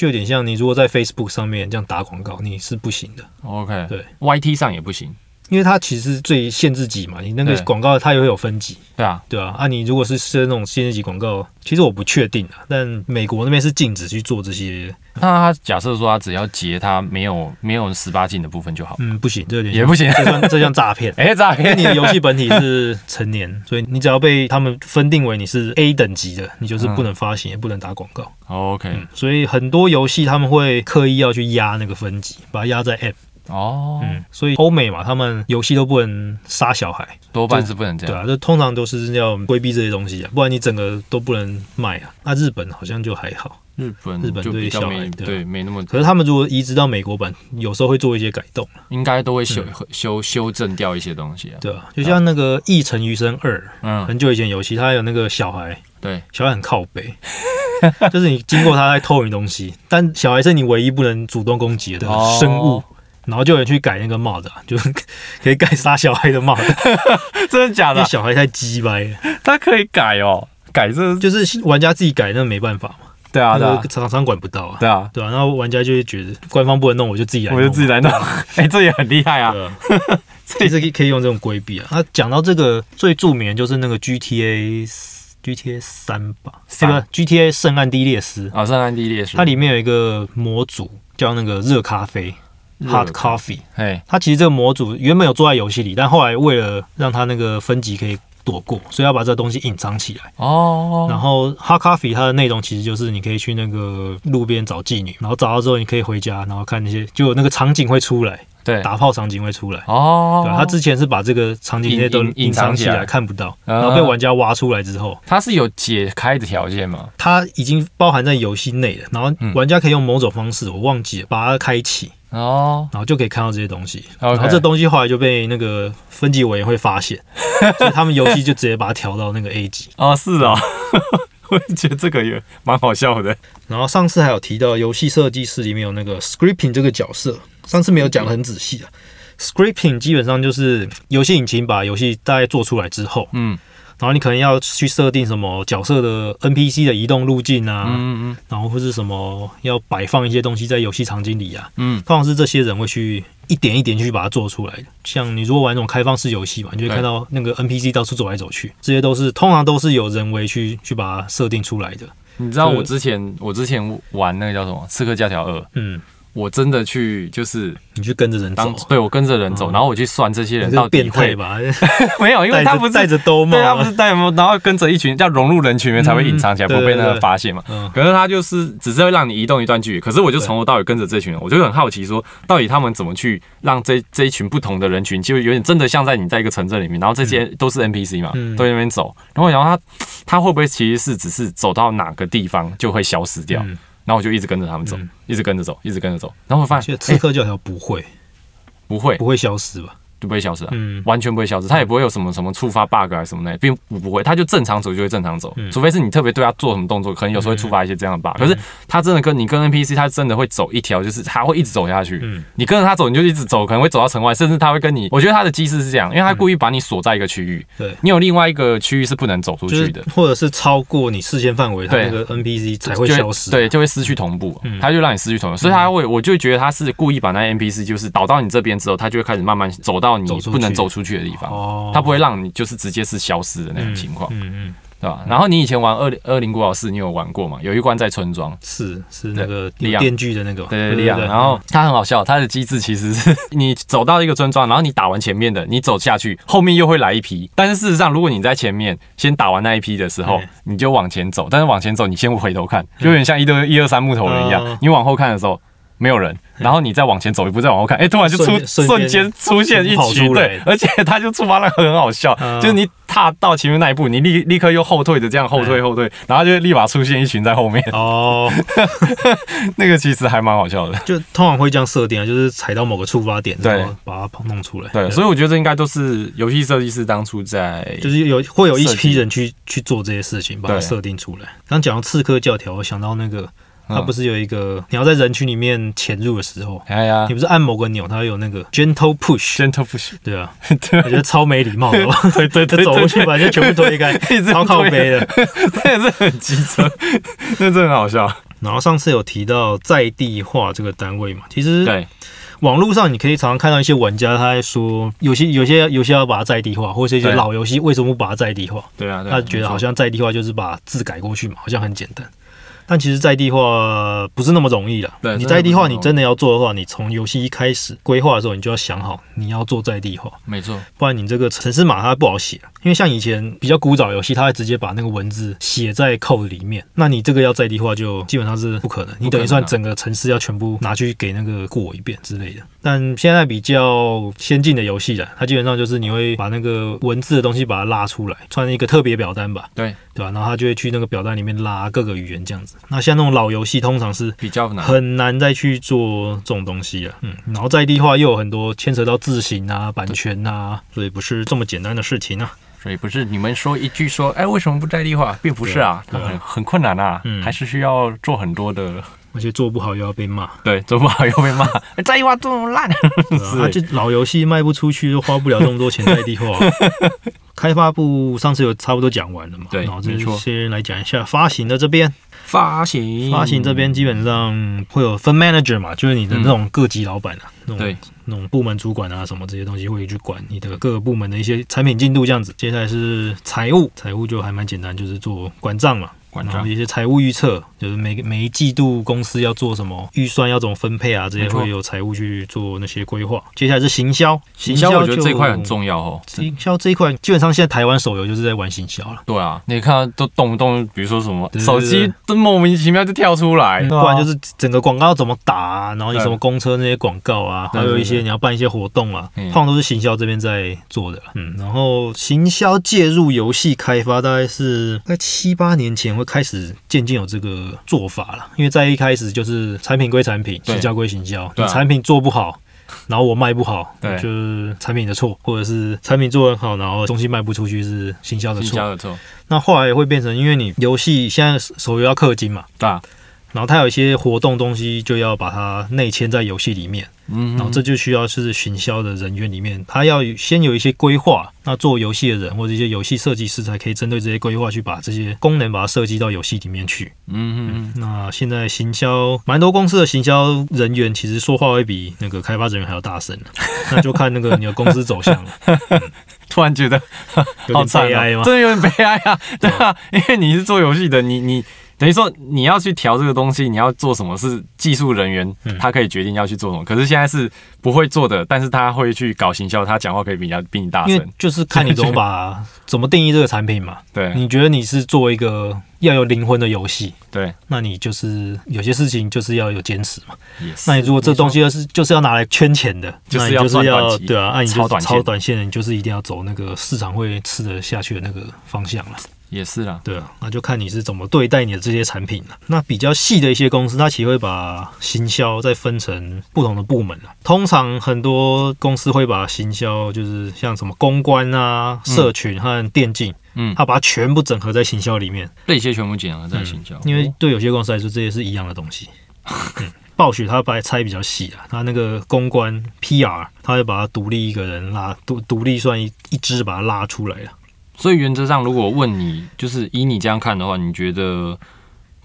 就有点像你如果在 Facebook 上面这样打广告，你是不行的，OK，对，YT 上也不行，因为它其实最限制级嘛，你那个对广告它也会有分级，对啊，对啊，啊，你如果是设那种限制级广告，其实我不确定啊，但美国那边是禁止去做这些，那他假设说他只要截他没有没有十八禁的部分就好，嗯，不行，这有点也不行。这算这像诈骗 [LAUGHS] 哎，诈骗你的游戏本体是成年，所以你只要被他们分定为你是 A 等级的，你就是不能发行，也不能打广告。OK，嗯，所以很多游戏他们会刻意要去压那个分级，把它压在 M。哦，嗯，所以欧美嘛，他们游戏都不能杀小孩，多半是不能这样。对啊，这通常都是要规避这些东西啊，不然你整个都不能卖啊。那日本好像就还好，日本日本对小孩对没那么，可是他们如果移植到美国版，有时候会做一些改动，应该都会修修修正掉一些东西啊。对啊，就像那个《异尘余生二》，嗯，很久以前游戏，它有那个小孩，对，小孩很靠背，[LAUGHS] 就是你经过他在偷你东西，但小孩是你唯一不能主动攻击的哦。生物，然后就有人去改那个 mod，啊 [LAUGHS] 就可以改杀小孩的 mod，[LAUGHS] 真的假的？小孩太鸡掰了，他可以改哦，改这就是玩家自己改那没办法嘛，对啊对啊。那个厂商管不到啊，对啊，对啊，然后玩家就会觉得官方不能弄，我就自己来，我就自己来弄，[LAUGHS] 哎，这也很厉害啊。这也是可以可以用这种规避啊。那讲到这个最著名的就是那个 GTA GTA 三吧，三。这个 GTA 圣安地列斯，啊，圣安地列斯，它里面有一个模组叫那个热咖啡热 （Hot Coffee）。哎，它其实这个模组原本有做在游戏里，但后来为了让它那个分级可以躲过，所以要把这个东西隐藏起来。哦，然后 Hard Coffee 它的内容其实就是你可以去那个路边找妓女，然后找到之后你可以回家，然后看那些就有那个场景会出来，对，打炮场景会出来。哦对，，他之前是把这个场景那些都隐藏起来来看不到，啊然后被玩家挖出来之后，它是有解开的条件吗？它已经包含在游戏内了。然后嗯玩家可以用某种方式，我忘记了，把它开启，哦，然后就可以看到这些东西。然后这东西后来就被那个分级委员会发现，[LAUGHS] 所以他们游戏就直接把它调到那个 A 级。哦，是哦，[LAUGHS] 我也觉得这个也蛮好笑的。然后上次还有提到游戏设计师里面有那个 scripting 这个角色，上次没有讲的很仔细啊。scripting 基本上就是游戏引擎把游戏大概做出来之后，嗯然后你可能要去设定什么角色的 NPC 的移动路径啊，嗯嗯然后或是什么要摆放一些东西在游戏场景里啊，嗯。通常是这些人会去一点一点去把它做出来。的。像你如果玩那种开放式游戏嘛，你就会看到那个 NPC 到处走来走去，这些都是通常都是有人为去去把它设定出来的。嗯，你知道我之前我之前玩那个叫什么《刺客教条二》，嗯，我真的去就是你去跟着人走，对我跟着人走，哦。然后我去算这些人到底会吧？[LAUGHS] 没有，因为他不是戴着兜帽对他不啊，是戴帽，然后跟着一群要融入人群里面才会隐藏起来，嗯不被那个发现嘛。嗯，可是他就是只是会让你移动一段距离，可是我就从头到尾跟着这群人，我就很好奇说，到底他们怎么去让这这一群不同的人群，就有点真的像在你在一个城镇里面，然后这些都是 NPC 嘛，嗯。都在那边走，然后然后他他会不会其实是只是走到哪个地方就会消失掉，嗯然后我就一直跟着他们走嗯，一直跟着走，一直跟着走，然后我发现哎刺客教条不会。不会。不会消失吧？就不会消失啊。嗯，完全不会消失，它也不会有什么什么触发 bug 啊什么的，并不不会，它就正常走就会正常走，嗯除非是你特别对它做什么动作，可能有时候会触发一些这样的 bug、可是它真的跟你跟 NPC，它真的会走一条，就是它会一直走下去。嗯你跟着它走，你就一直走，可能会走到城外，甚至它会跟你，我觉得它的机制是这样，因为它故意把你锁在一个区域，对。你有另外一个区域是不能走出就是去的。或者是超过你视线范围，它对那个 NPC 才会就消失。对，就会失去同步，嗯它就让你失去同步，所以它会，我就觉得它是故意把那 NPC 就是导到你这边之后，它就会开始慢慢走到你走出去不能走出去的地方，哦，它不会让你就是直接是消失的那种情况。嗯嗯，对吧？然后你以前玩二二零古堡四，你有玩过吗？有一关在村庄，是是那个电锯的那个，对对对，然后它很好笑，它的机制其实是你走到一个村庄，然 [LAUGHS] 后你打完前面的，你走下去，后面又会来一批。但是事实上，如果你在前面先打完那一批的时候嗯，你就往前走，但是往前走，你先回头看，就有点像一堆一二三木头人一样嗯，你往后看的时候。没有人，然后你再往前走一步，再往后看，哎、突然就出瞬间出现一群，对，而且 [LAUGHS] 它就触发那个很好笑，嗯就是你踏到前面那一步，你立立刻又后退的这样后退嗯后退，然后就立马出现一群在后面，哦，[LAUGHS] 那个其实还蛮好笑的。就通常会这样设定啊，就是踩到某个触发点，对把它弄出来。对，所以我觉得这应该都是游戏设计师当初在就是有会有一批人去去做这些事情，把它对设定出来。刚讲到刺客教条，我想到那个，它嗯不是有一个你要在人群里面潜入的时候，哎呀你不是按某个钮，它有那个 gentle push，，gentle push，[LAUGHS] 对啊，[LAUGHS] 对我觉得超没礼貌的吧？[LAUGHS] 对对对，走过去把人家全部推开，超靠推背的。那也是很机车，那真的很好笑。然后上次有提到在地化这个单位嘛，其实对，网络上你可以常常看到一些玩家他在说，有些有些游戏要把它在地化，或者是一些老游戏为什么不把它在地化？对啊，对啊他觉得好像在地化就是把字改过去嘛，好像很简单。但其实在地化不是那么容易了。对你在地化，你真的要做的话，你从游戏一开始规划的时候，你就要想好你要做在地化，没错，不然你这个城市码它不好写啊。因为像以前比较古早的游戏，它会直接把那个文字写在 code 里面，那你这个要在地化就基本上是不可能，你等于算整个城市要全部拿去给那个过一遍之类的。但现在比较先进的游戏了，它基本上就是你会把那个文字的东西把它拉出来，算一个特别表单吧，对，对吧？然后它就会去那个表单里面拉各个语言这样子。那像那种老游戏，通常是比较难。很难再去做这种东西了，嗯，然后在地化又有很多牵扯到字形啊、版权啊，所以不是这么简单的事情啊。所以不是你们说一句说，哎，为什么不在地化，并不是啊，啊很很困难啊，嗯还是需要做很多的而且做不好又要被骂，对，做不好又被骂，在地化做那么烂，对啊，[LAUGHS] 啊就老游戏卖不出去，又花不了这么多钱在地化。[LAUGHS] 开发部上次有差不多讲完了嘛？对然后这没错先来讲一下发行的这边，发行发行这边基本上会有分 manager 嘛，就是你的那种各级老板啊，那种那种部门主管啊什么这些东西会去管你的各个部门的一些产品进度这样子。接下来是财务，财务就还蛮简单，就是做管账嘛。管账然后一些财务预测，就是每个每一季度公司要做什么预算要怎么分配啊，这些会有财务去做那些规划。接下来是行销，行销，我觉得这一块很重要哦。行销这一块，基本上现在台湾手游就是在玩行销了，对啊，你看都动不动，比如说什么手机都莫名其妙就跳出来，不然就是整个广告要怎么打啊，然后你什么公车那些广告啊，还有一些你要办一些活动啊，嗯通常都是行销这边在做的。嗯，然后行销介入游戏开发，大概是在七八年前会开始渐渐有这个做法了，因为在一开始就是产品归产品，对行销归行销，你产品做不好。然后我卖不好，对就是产品的错，或者是产品做得很好，然后东西卖不出去是行销的错。行销的错，那后来也会变成，因为你游戏现在手游要氪金嘛，对啊，然后它有一些活动东西就要把它内嵌在游戏里面，嗯，然后这就需要是行销的人员里面，他要先有一些规划，那做游戏的人或者一些游戏设计师才可以针对这些规划去把这些功能把它设计到游戏里面去。嗯嗯那现在行销蛮多公司的行销人员其实说话会比那个开发人员还要大声，[LAUGHS] 那就看那个你的公司走向了，嗯，[LAUGHS] 突然觉得好悲哀吗？[LAUGHS] 真的有点悲哀啊，对啊，因为你是做游戏的，你你等于说你要去调这个东西，你要做什么是技术人员嗯。他可以决定要去做什么，可是现在是不会做的，但是他会去搞行销，他讲话可以比较比你大声，就是看你怎么把 [LAUGHS] 怎么定义这个产品嘛。对。你觉得你是做一个要有灵魂的游戏，对，那你就是有些事情就是要有坚持嘛。那你如果这东西是就是要拿来圈钱的，就是要对啊，那你就超短线。超短线的，你就是一定要走那个市场会吃得下去的那个方向了。也是啦，对啊，那就看你是怎么对待你的这些产品了。那比较细的一些公司，它其实会把行销再分成不同的部门了。通常很多公司会把行销，就是像什么公关啊、社群和电竞，嗯，它把它全部整合在行销里面。这些全部整合在行销，嗯因为对有些公司来说，这些是一样的东西。嗯，暴雪它把它拆比较细啊，它那个公关 PR，它会把它独立一个人拉独独立算一一支把它拉出来了。所以原则上，如果问你，就是以你这样看的话，你觉得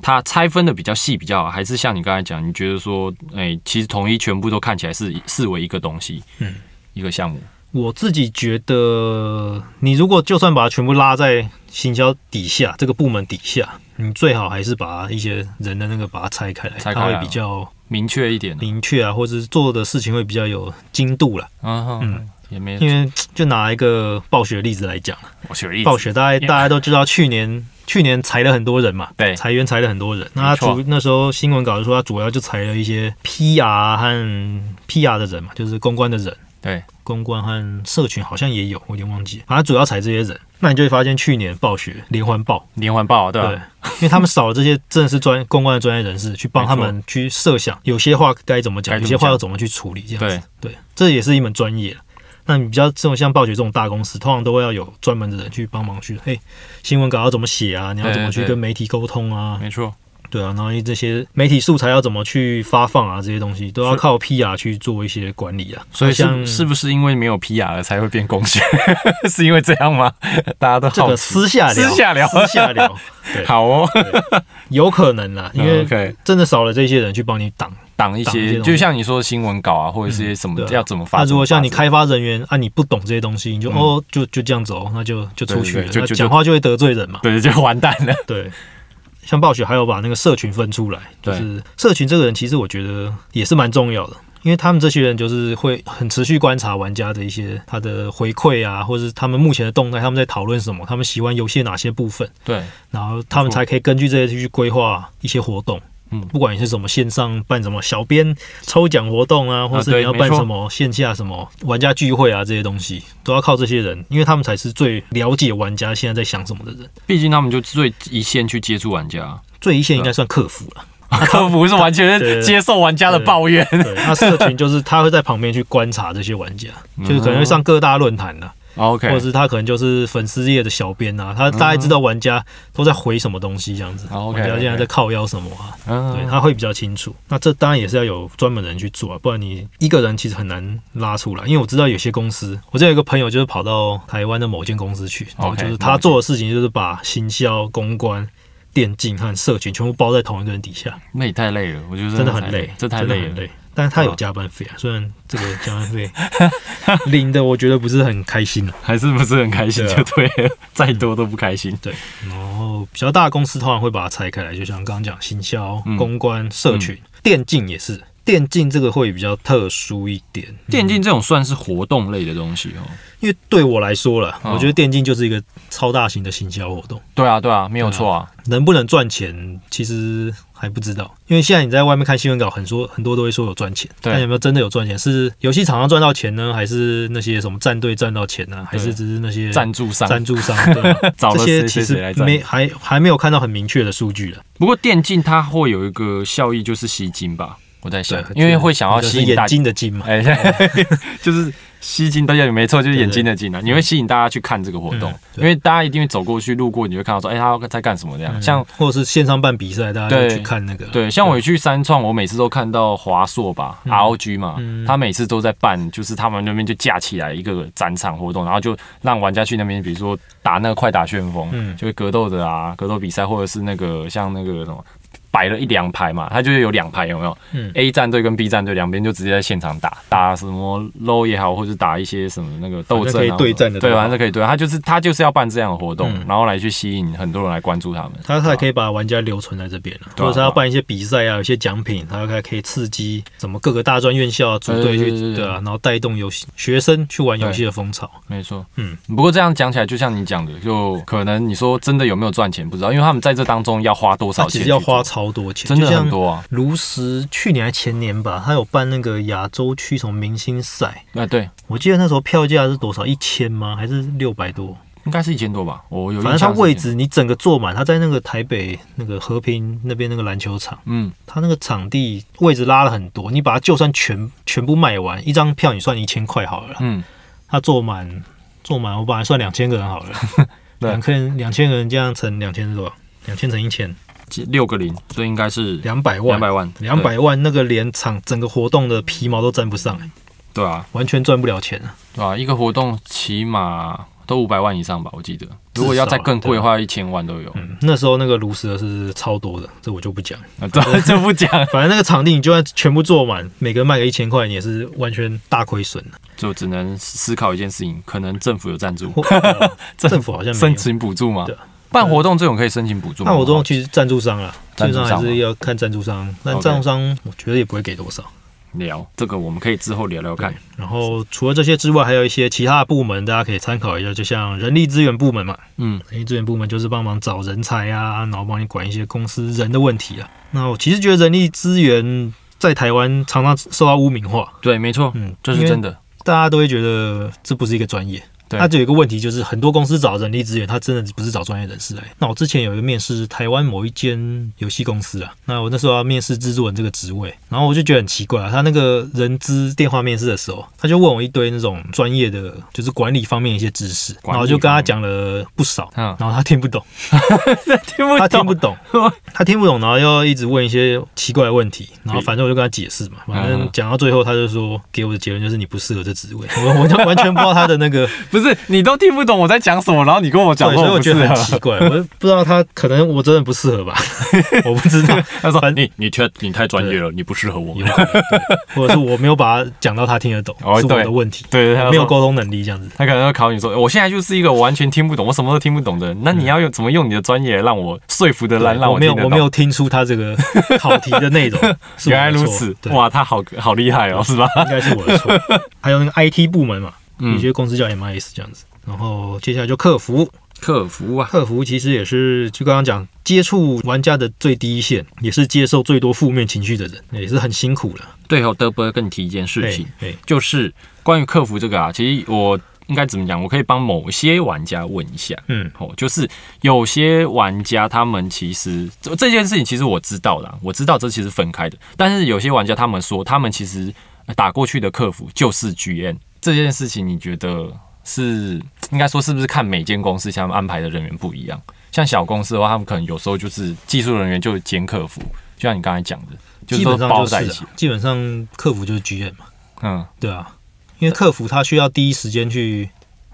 它拆分的比较细比较好，还是像你刚才讲，你觉得说，哎、其实统一全部都看起来是视为一个东西，嗯，一个项目，我自己觉得，你如果就算把它全部拉在行销底下这个部门底下，你最好还是把一些人的那个把它拆开来，拆开来它会比较明确一点的，明确啊，或者是做的事情会比较有精度了。嗯也没因为就拿一个暴雪的例子来讲。我学了一暴雪大家大家都知道，去年去年裁了很多人嘛，对裁员裁了很多人。那他主那时候新闻稿就说，他主要就裁了一些 PR 和 PR 的人嘛，就是公关的人。对，公关和社群好像也有，我有点忘记。反正主要裁这些人，那你就会发现去年暴雪连环爆，连环爆对吧、对，因为他们少了这些真的是专公关的专业人士去帮他们去设想，有些话该怎么讲，有些话要怎么去处理，这样子。对，这也是一门专业。那你比较这种像暴雪这种大公司，通常都会要有专门的人去帮忙去，嘿，新闻稿要怎么写啊？你要怎么去跟媒体沟通啊？没错，对啊，然后这些媒体素材要怎么去发放啊？这些东西都要靠 PR 去做一些管理啊。所以像是是不是因为没有 PR 了才会变公学？[LAUGHS] 是因为这样吗？大家都这个好。私下聊，私下聊私下聊，[LAUGHS] 对，好哦，有可能啦，因为真的少了这些人去帮你挡。挡一些，就像你说的新闻稿啊，或者是些什么对啊要怎么发。那如果像你开发人员啊，你不懂这些东西，你就、嗯哦，就就这样走，那就就出去了，讲话就会得罪人嘛。发，对，就完蛋了。对，像暴雪还有把那个社群分出来，就是社群这个人，其实我觉得也是蛮重要的。因为他们这些人就是会很持续观察玩家的一些他的回馈啊，或者是他们目前的动态，他们在讨论什么，他们喜欢游戏的哪些部分，对，然后他们才可以根据这些去规划一些活动。嗯不管你是什么线上办什么小编抽奖活动啊，或是你要办什么线下什么玩家聚会啊，这些东西都要靠这些人，因为他们才是最了解玩家现在在想什么的人。毕竟他们就最一线去接触玩家，最一线应该算客服了，客服是完全接受玩家的抱怨。对，那社群就是他会在旁边去观察这些玩家，嗯就是可能会上各大论坛的。OK，或者是他可能就是粉丝页的小编啊，他大概知道玩家都在回什么东西这样子，玩家现在在靠腰什么啊，嗯对，他会比较清楚。那这当然也是要有专门的人去做啊，不然你一个人其实很难拉出来。因为我知道有些公司，我这有一个朋友就是跑到台湾的某间公司去，然后就是他做的事情就是把行销、公关、电竞和社群全部包在同一个人底下，那也太累了，我觉得真的很累，这太累了。但是他有加班费啊，虽然这个加班费 [LAUGHS] 领的我觉得不是很开心啊。还是不是很开心就对了，再多都不开心。对然后比较大的公司通常会把它拆开来，就像刚刚讲行销、嗯公关、社群、电竞也是。电竞这个会比较特殊一点，电竞这种算是活动类的东西哦。因为对我来说了，哦我觉得电竞就是一个超大型的行销活动，对啊，对啊，没有错啊。能不能赚钱其实还不知道。因为现在你在外面看新闻稿，很多很多都会说有赚钱，但有没有真的有赚钱？是游戏厂商赚到钱呢，还是那些什么战队赚到钱呢？还是只是那些赞助商赞助商？对啊 [LAUGHS] 这些其实。没还还没有看到很明确的数据了。不过电竞它会有一个效益，就是吸金吧。我在想，，因为会想要吸引大家，睛的金嘛。[LAUGHS] 哎，就是吸睛，大家没错，就是眼睛的睛啊。你会吸引大家去看这个活动嗯，因为大家一定会走过去路过，你会看到说，哎，他在干什么这样。嗯像或者是线上办比赛，大家对就去看那个。对，像我去三创，我每次都看到华硕吧，ROG 嘛，嗯他每次都在办，就是他们那边就架起来一个展场活动，然后就让玩家去那边，比如说打那个快打旋风，嗯就是格斗的啊，格斗比赛，或者是那个像那个什么。摆了一两排嘛，他就是有两排，有没有、嗯。A 战队跟 B 战队两边就直接在现场打，打什么 low 也好，或者打一些什么那个斗争、可以对战的对，反正可以对，他就是他就是要办这样的活动，嗯。然后来去吸引很多人来关注他们。他他还可以把玩家留存在这边了，或者他要办一些比赛啊，有些奖品，他还可以刺激什么各个大专院校啊组队去对啊，然后带动游戏学生去玩游戏的风潮。没错，嗯，不过这样讲起来，就像你讲的，就可能你说真的有没有赚钱不知道，因为他们在这当中要花多少钱其实要花超多钱，真的很多啊。炉石去年还前年吧，他有办那个亚洲区什么明星赛，哎，对，我记得那时候票价是多少？一千吗？还是六百多？应该是一千多吧，我有反正象是1000，他位置你整个坐满，他在那个台北那个和平那边那个篮球场，嗯，他那个场地位置拉了很多，你把它就算全全部卖完，一张票你算一千块好了，嗯，他坐满坐满，我本来算两千个人好了，[LAUGHS] 对两千两千个人这样乘两千是多少？两千乘一千，六个零，所以应该是两百万，两百万，两百万，那个连场整个活动的皮毛都沾不上、欸对啊，完全赚不了钱啊！对啊，一个活动起码都五百万以上吧，我记得，如果要再更贵的话，一千万都有。嗯，那时候那个炉石的是超多的，这我就不讲。[LAUGHS] 啊，这这不讲，[LAUGHS] 反正那个场地你就算全部坐满，每个人卖个一千块，你也是完全大亏损的。就只能思考一件事情，可能政府有赞助，呃政府好像 [LAUGHS] 申。请补助吗对？办活动这种可以申请补助吗？办活动其实赞助商啊，基赞助商本上还是要看赞助商，但赞助商我觉得也不会给多少。聊这个，我们可以之后聊聊看。然后除了这些之外，还有一些其他的部门，大家可以参考一下，就像人力资源部门嘛，嗯，人力资源部门就是帮忙找人才啊，然后帮你管一些公司人的问题啊。那我其实觉得人力资源在台湾常常受到污名化，对，没错，嗯，这是真的。大家都会觉得这不是一个专业。对。它就有一个问题，就是很多公司找人力资源，他真的不是找专业人士来。那我之前有一个面试台湾某一间游戏公司啊，那我那时候要面试制作人这个职位，然后我就觉得很奇怪啊，他那个人资电话面试的时候，他就问我一堆那种专业的，就是管理方面一些知识，然后就跟他讲了不少，嗯。然后他听不懂，[LAUGHS] 听不他听不懂，他听不懂，然后要一直问一些奇怪的问题，然后反正我就跟他解释嘛，反正讲到最后他就说给我的结论就是你不适合这职位，我我就完全不知道他的那个。[LAUGHS] 不是你都听不懂我在讲什么，然后你跟我讲所以我觉得很奇怪，我 [LAUGHS] 不知道他可能我真的不适合吧，我不知道，[LAUGHS] 他说 [LAUGHS] 你你太你太专业了，你不适合我或者是我没有把他讲到他听得懂，是我哦对的问题，对，他没有沟通能力这样子。他可能会考你说，我现在就是一个完全听不懂，我什么都听不懂的人。那你要用怎么用你的专业让我说服的让让我没有听得懂？我没有听出他这个考题的内容，原来如此，哇，他好好厉害哦，是吧？应该是我的错。还有那个 IT 部门嘛，有嗯，些公司叫 MIS 这样子，然后接下来就客服，客服啊，客服其实也是就刚刚讲接触玩家的最低线，也是接受最多负面情绪的人，也是很辛苦了。最后德伯跟你提一件事情，对，就是关于客服这个啊，其实我应该怎么讲？我可以帮某些玩家问一下。嗯哦，就是有些玩家他们其实这这件事情其实我知道的啊，我知道这其实分开的，但是有些玩家他们说他们其实打过去的客服就是 GM 这件事情，你觉得是应该说是不是看每间公司他们安排的人员不一样？像小公司的话，他们可能有时候就是技术人员就兼客服，就像你刚才讲的，就是基本说上就是啊包在一起。基本上客服就是 GM 嘛，嗯，对啊，因为客服他需要第一时间去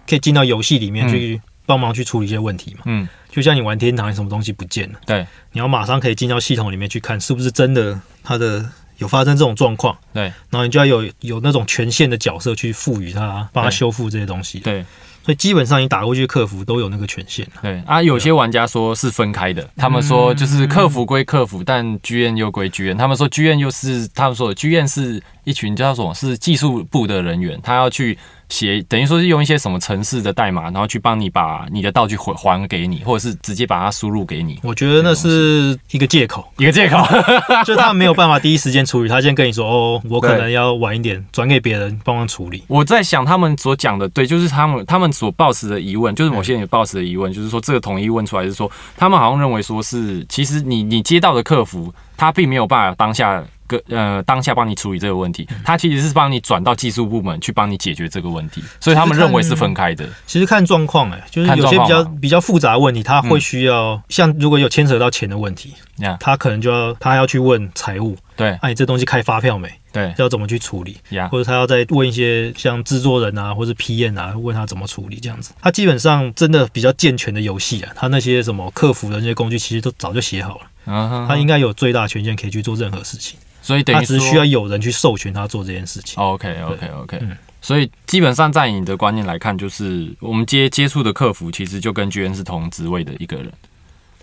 可以进到游戏里面嗯。去帮忙去处理一些问题嘛。嗯，就像你玩天堂，你什么东西不见了，对。你要马上可以进到系统里面去看是不是真的它的有发生这种状况，对然后你就要有有那种权限的角色去赋予它，帮他修复这些东西。对所以基本上你打过去客服都有那个权限啊对啊，有些玩家说是分开的，他们说就是客服归客服，但剧院又归剧院。他们说剧院又是他们说剧院是一群叫什么？是技术部的人员，他要去写，等于说是用一些什么城市的代码，然后去帮你把你的道具还还给你，或者是直接把它输入给你。我觉得那是一个借口，一个借口，[LAUGHS] 就他没有办法第一时间处理，他先跟你说哦，我可能要晚一点转给别人帮忙处理。我在想他们所讲的，对，就是他们他们所抱持的疑问，就是某些人抱持的疑问，就是说这个统一问出来是说，他们好像认为说是，其实你你接到的客服，他并没有办法当下个呃当下帮你处理这个问题，他其实是帮你转到技术部门去帮你解决这个问题，所以他们认为是分开的。其实看状况，哎，就是有些比较比较复杂的问题，他会需要、像如果有牵扯到钱的问题，呀他可能就要他要去问财务，对。啊，你这东西开发票没？对。要怎么去处理？呀，或者他要再问一些像制作人啊，或者 P N 啊，问他怎么处理这样子。他基本上真的比较健全的游戏啊，他那些什么客服的那些工具，其实都早就写好了，他应该有最大权限可以去做任何事情，他所以等于说只需要有人去授权他做这件事情。OK OK OK，、嗯。所以基本上在你的观念来看，就是我们接接触的客服其实就跟 GN 是同职位的一个人，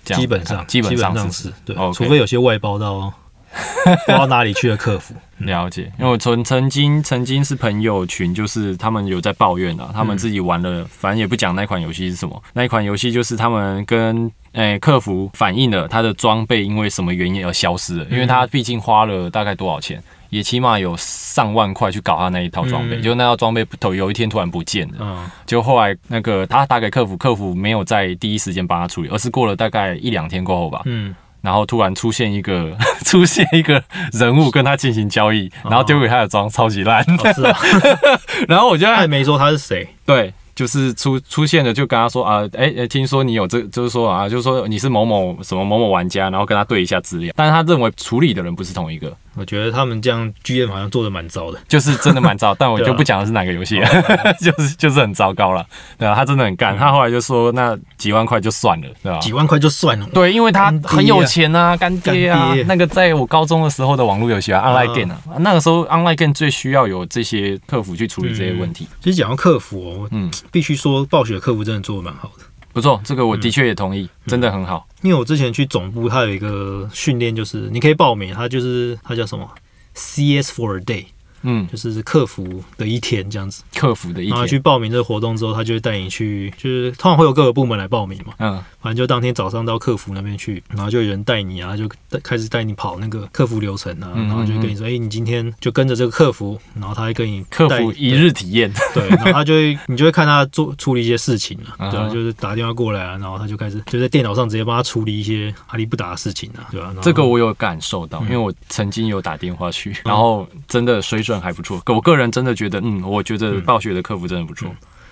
基本上，基本上上是是对除非有些外包到 [LAUGHS] 不知道哪里去的客服。了解，因为我曾曾经曾经是朋友群，就是他们有在抱怨啊，他们自己玩了，反正也不讲那款游戏是什么，那一款游戏就是他们跟诶、客服反映了他的装备因为什么原因而消失了，因为他毕竟花了大概多少钱，也起码有上万块去搞他那一套装备，嗯。就那套装备头有一天突然不见了，嗯，就后来那个他打给客服，客服没有在第一时间帮他处理，而是过了大概一两天过后吧，嗯，然后突然出现一个 [LAUGHS] 出现一个人物跟他进行交易，然后丢给他的装超级烂，哦是啊，[LAUGHS] 然后我就在他也没说他是谁。对，就是出出现了就跟他说啊，哎、哎，听说你有这，就是说啊，就是说你是某某什么某某玩家，然后跟他对一下资料，但是他认为处理的人不是同一个，我觉得他们这样 GM 好像做的蛮糟的。[LAUGHS] 就是真的蛮糟，但我就不讲的是哪个游戏了，[LAUGHS] 就是就是很糟糕了，对啊，他真的很干，他后来就说那几万块就算了，对吧？几万块就算了，对，因为他很有钱啊，干爹啊。那个在我高中的时候的网络游戏啊，online game 啊，那个时候 online game 最需要有这些客服去处理这些问题。其实讲到客服哦，嗯必须说暴雪的客服真的做的蛮好的。不错，这个我的确也同意，真的很好。因为我之前去总部，它有一个训练，就是你可以报名，它就是它叫什么 CS for a day，嗯，就是客服的一天这样子。客服的一天。然后，去报名这个活动之后，他就会带你去，就是通常会有各个部门来报名嘛，嗯，反正就当天早上到客服那边去，然后就有人带你啊，就带开始带你跑那个客服流程啊，嗯然后就跟你说，哎、你今天就跟着这个客服，然后他会跟你带客服一日体验，对，然后他就会，[LAUGHS] 你就会看他做处理一些事情啊，对就是打电话过来啊，然后他就开始就在电脑上直接帮他处理一些阿里不达的事情啊，对啊、这个我有感受到，嗯因为我曾经有打电话去，然后真的水准还不错。我个人真的觉得，嗯，我觉得暴雪的客服真的不错。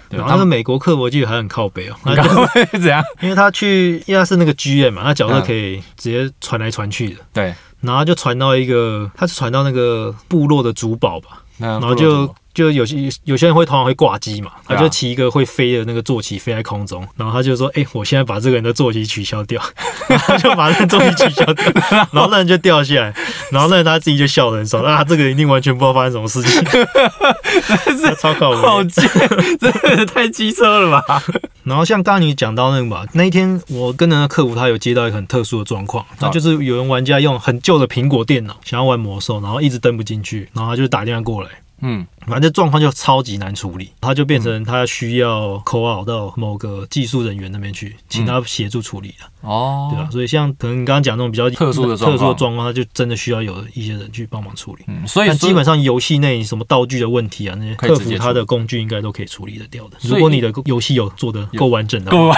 对，他们然后那个美国客服我记得还很靠北哦、[LAUGHS] 你那就刚会怎样？[LAUGHS] 因为他去，因为他是那个 GM 嘛，他角色嗯。可以直接传来传去的，对，然后就传到一个，他是传到那个部落的主堡吧，然然后就就有些有些人会通常会挂机嘛，他就骑一个会飞的那个坐骑飞在空中，然后他就说：“哎、我现在把这个人的坐骑取消掉。”然后他就把那个坐骑取消掉，[LAUGHS] 然后那人就掉下来，然后那人他自己就笑得很爽啊，这个一定完全不知道发生什么事情，[LAUGHS] 他超靠好谱。贱，真的太机车了吧？[LAUGHS] 然后像刚刚你讲到那个嘛，那一天我跟那个客服他有接到一个很特殊的状况，那就是有人玩家用很旧的苹果电脑想要玩魔兽，然后一直登不进去，然后他就打电话过来。嗯，反正状况就超级难处理，他就变成他需要 call out 到某个技术人员那边去，请他协助处理了，哦，对吧、所以像可能你刚刚讲那种比较特殊的特殊的状况，他就真的需要有一些人去帮忙处理。嗯，所以基本上游戏内什么道具的问题啊，那些客服他的工具应该都可以处理得掉的。如果你的游戏有做的够完整的话，够完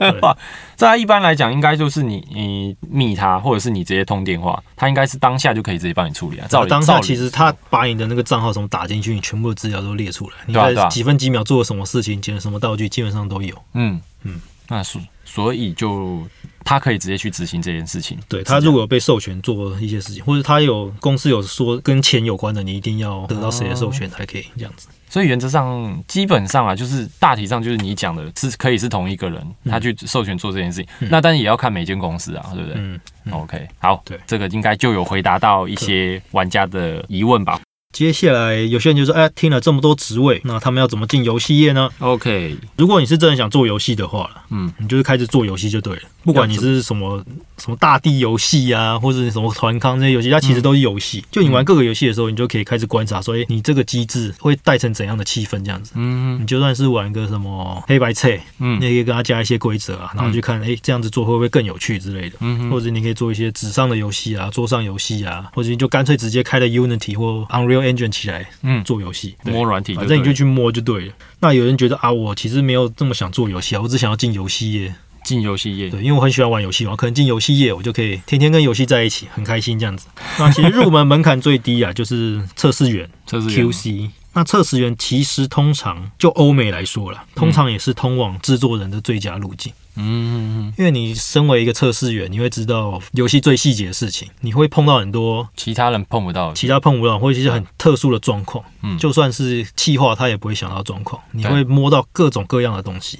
对话，在一般来讲，应该就是你你密他，或者是你直接通电话，他应该是当下就可以直接帮你处理啊。照当下其实他把你的那个账号什么打进去。去，你全部的资料都列出来，你在几分几秒做了什么事情，捡了什么道具，基本上都有。嗯嗯嗯，那所所以就他可以直接去执行这件事情。对他如果有被授权做一些事情，或者他有公司有说跟钱有关的，你一定要得到谁的授权才可以这样子。所以原则上，基本上啊，就是大体上就是你讲的是可以是同一个人，他去授权做这件事情。那但是也要看每间公司啊，对不对、嗯，o k 好，对这个应该就有回答到一些玩家的疑问吧。接下来有些人就说，哎，听了这么多职位，那他们要怎么进游戏业呢？OK，如果你是真的想做游戏的话了，嗯，你就是开始做游戏就对了。不管你是什么什么大地游戏啊，或者是什么团康这些游戏，它其实都是游戏。就你玩各个游戏的时候，你就可以开始观察，说，哎，你这个机制会带成怎样的气氛这样子。嗯你就算是玩个什么黑白菜，嗯你也可以跟他加一些规则啊，然后去看，哎、这样子做会不会更有趣之类的。嗯或者你可以做一些纸上的游戏啊，桌上游戏啊，或者你就干脆直接开了 Unity 或 Unreal Engine 起来嗯，做游戏。摸软体，反正你就去摸就对了。那有人觉得啊，我其实没有这么想做游戏啊，我只想要进游戏业。进游戏业。对，因为我很喜欢玩游戏嘛，可能进游戏业我就可以天天跟游戏在一起，很开心这样子。那其实入门门槛最低啊，就是测试员测试员 QC。那测试员其实通常就欧美来说了，通常也是通往制作人的最佳路径。嗯嗯嗯，因为你身为一个测试员，你会知道游戏最细节的事情，你会碰到很多其他人碰不到。其他碰不到或者一些很特殊的状况。嗯就算是气化，他也不会想到状况。你会摸到各种各样的东西，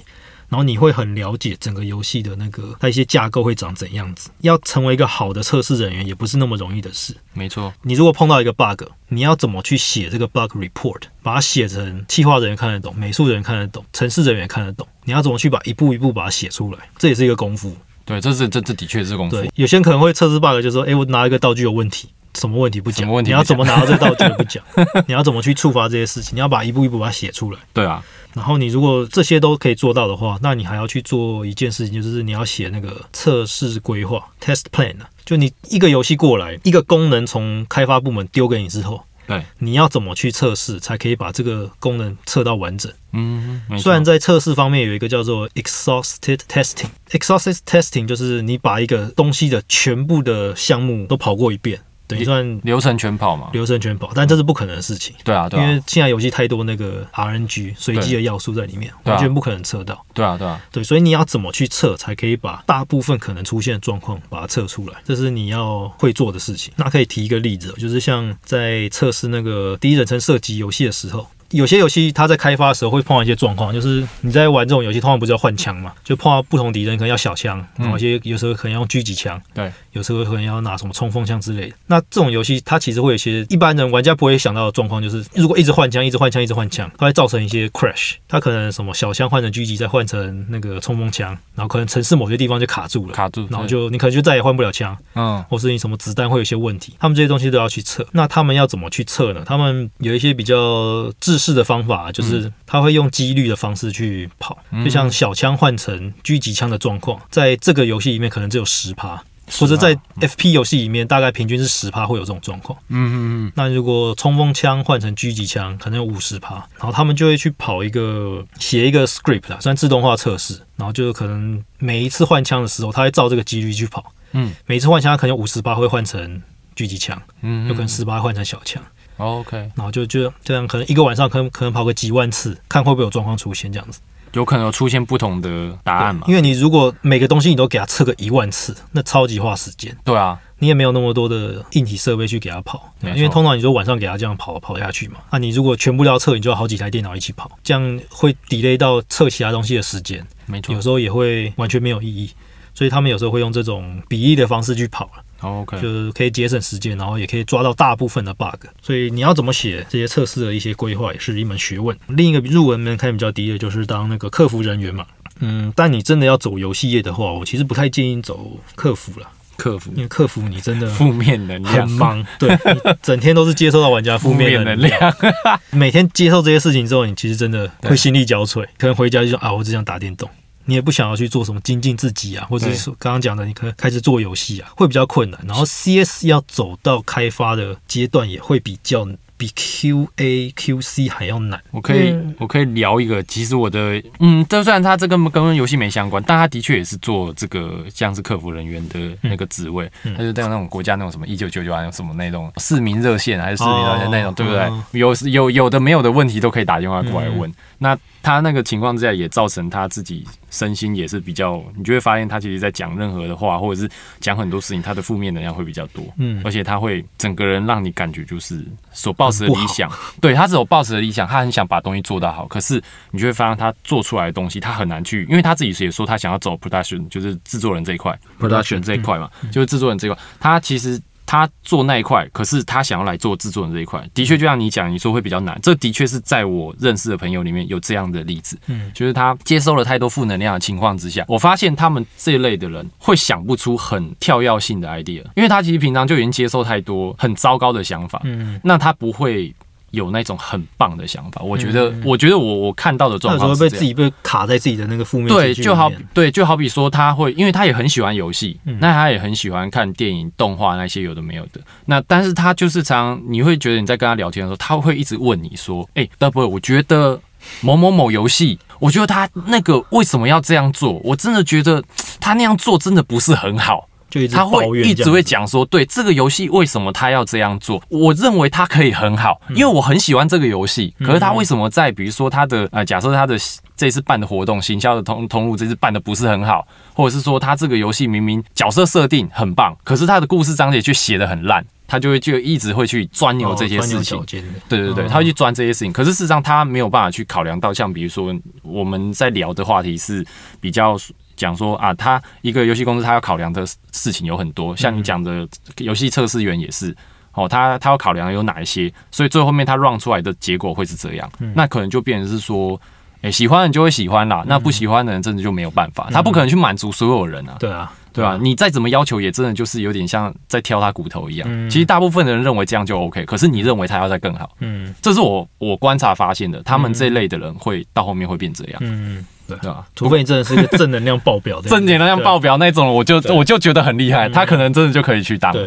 然后你会很了解整个游戏的那个它一些架构会长怎样子。要成为一个好的测试人员，也不是那么容易的事。没错，你如果碰到一个 bug，你要怎么去写这个 bug report，把它写成气化人员看得懂，美术人员看得懂，城市人员看得懂。你要怎么去把一步一步把它写出来，这也是一个功夫。对，这是这这的确是功夫。对，有些人可能会测试 bug，就说：“哎，我拿一个道具有问题，什么问题不讲？什么问题你要怎么拿到这个道具也不讲？[LAUGHS] 你要怎么去触发这些事情？你要把一步一步把它写出来。对啊，然后你如果这些都可以做到的话，那你还要去做一件事情，就是你要写那个测试规划 （test plan） 啊。就你一个游戏过来，一个功能从开发部门丢给你之后，对，你要怎么去测试，才可以把这个功能测到完整？嗯，虽然在测试方面有一个叫做 exhausted testing。exhausted testing 就是你把一个东西的全部的项目都跑过一遍，等于算流程全跑嘛。流程全跑，但这是不可能的事情。对啊，对啊因为，现在游戏太多那个 RNG 随机的要素在里面，完全不可能测到。对啊，对啊，对，所以你要怎么去测，才可以把大部分可能出现的状况把它测出来，这是你要会做的事情。那可以提一个例子，就是像在测试那个第一人称射击游戏的时候。有些游戏它在开发的时候会碰到一些状况，就是你在玩这种游戏，通常不是要换枪嘛，就碰到不同敌人可能要小枪，然后一些有时候可能要用狙击枪，对，有时候可能要拿什么冲锋枪之类的。那这种游戏它其实会有一些一般人玩家不会想到的状况，就是如果一直换枪、一直换枪、一直换枪，它会造成一些 crash。它可能什么小枪换成狙击，再换成那个冲锋枪，然后可能城市某些地方就卡住了，卡住，然后就你可能就再也换不了枪，嗯或是你什么子弹会有一些问题，他们这些东西都要去测。那他们要怎么去测呢？他们有一些比较制式的方法，就是他会用几率的方式去跑，嗯就像小枪换成狙击枪的状况，在这个游戏里面可能只有十趴。或者在 FP 游戏里面，大概平均是十趴会有这种状况。嗯嗯嗯，那如果冲锋枪换成狙击枪，可能有五十趴，然后他们就会去跑一个写一个 script 啦，算自动化测试，然后就可能每一次换枪的时候，他会照这个几率去跑。嗯，每一次换枪，他可能有五十趴会换成狙击枪，嗯，有可能十八换成小枪，OK，然后就就这样，可能一个晚上可能可能跑个几万次，看会不会有状况出现这样子。有可能有出现不同的答案嘛？因为你如果每个东西你都给它测个一万次，那超级花时间。对啊，你也没有那么多的硬体设备去给它跑，因为通常你说晚上给它这样跑跑下去嘛，那你如果全部都要测，你就要好几台电脑一起跑，这样会 delay 到测其他东西的时间，没错有时候也会完全没有意义。所以他们有时候会用这种比例的方式去跑了，，OK，就是可以节省时间，然后也可以抓到大部分的 bug。所以你要怎么写这些测试的一些规划，也是一门学问。另一个入门门槛比较低的就是当那个客服人员嘛。嗯，但你真的要走游戏业的话，我其实不太建议走客服了，客服因为客服你真的负面能量很，忙，对，你整天都是接收到玩家 [LAUGHS] 负面能量，量，每天接受这些事情之后，你其实真的会心力交瘁，可能回家就说啊，我只想打电动。你也不想要去做什么精进自己啊，或者是刚刚讲的，你可能开始做游戏啊，会比较困难。然后 CS 要走到开发的阶段也会比较比 QA、QC 还要难。我可以嗯我可以聊一个，其实我的嗯，就算他这个跟游戏没相关，但他的确也是做这个像是客服人员的那个职位，嗯他就在那种国家那种什么一九九九啊，什么那种市民热线还是市民热线那种，哦对不对嗯？有有有的没有的问题都可以打电话过来问。那他那个情况之下，也造成他自己身心也是比较，你就会发现他其实在讲任何的话，或者是讲很多事情，他的负面能量会比较多。嗯。而且他会整个人让你感觉就是所抱持的理想，对他只有抱持的理想，他很想把东西做到好，可是你就会发现他做出来的东西，他很难去，因为他自己也说他想要走 production，就是制作人这一块。Production，，production 这一块嘛，就是制作人这一块，他其实。他做那一块，可是他想要来做制作人这一块，的确就像你讲，你说会比较难，这的确是在我认识的朋友里面有这样的例子。嗯。就是他接收了太多负能量的情况之下，我发现他们这一类的人会想不出很跳跃性的 idea，因为他其实平常就已经接受太多很糟糕的想法，嗯，那他不会有那种很棒的想法。我觉得，我觉得我我看到的那状有时候会被自况是这样。己被卡在自己的那个负面对，就好对，就好比说他会，因为他也很喜欢游戏，嗯那他也很喜欢看电影、动画那些有的没有的。那但是他就是常常你会觉得你在跟他聊天的时候，他会一直问你说：“哎、d o u b l e 我觉得某某某游戏，我觉得他那个为什么要这样做？我真的觉得他那样做真的不是很好。”就一直他会讲说，对这个游戏为什么他要这样做？我认为他可以很好，因为我很喜欢这个游戏。可是他为什么在比如说他的呃，假设他的这次办的活动、行销的通通路这次办的不是很好，或者是说他这个游戏明明角色设定很棒，可是他的故事章节却写的很烂，他就会就一直会去钻牛这些事情对对对，哦他会去钻这些事情，可是事实上他没有办法去考量到，像比如说我们在聊的话题是比较讲说啊，他一个游戏公司他要考量的事情有很多，像你讲的游戏测试员也是。哦，他他要考量有哪一些，所以最后面他 run 出来的结果会是这样，那可能就变成是说，诶、喜欢的人就会喜欢啦，那不喜欢的人真的就没有办法，他不可能去满足所有人啊。对啊，对啊、你再怎么要求，也真的就是有点像在挑他骨头一样。嗯。其实大部分的人认为这样就 OK，可是你认为他要再更好，嗯。这是我我观察发现的。他们这一类的人会到后面会变这样，嗯，对，对吧？除非你真的是一个正能量爆表的人，[LAUGHS] 正能量爆表那种，我就我就觉得很厉害，他可能真的就可以去当，对，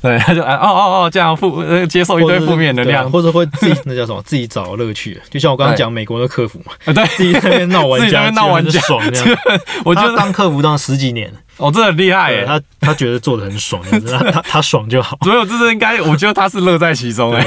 对他就哎哦哦哦这样负呃接受一堆负面能量。或者会自己 [LAUGHS] 那叫什么自己找乐趣，就像我刚刚讲美国的客服嘛，呃对，[LAUGHS] 自己在那边闹玩家，闹玩家爽这样。我觉得他当客服当了十几年，哦真的很厉害耶。他他觉得做的很爽，他他他爽就好。所有这是应该，我觉得他是乐在其中哎，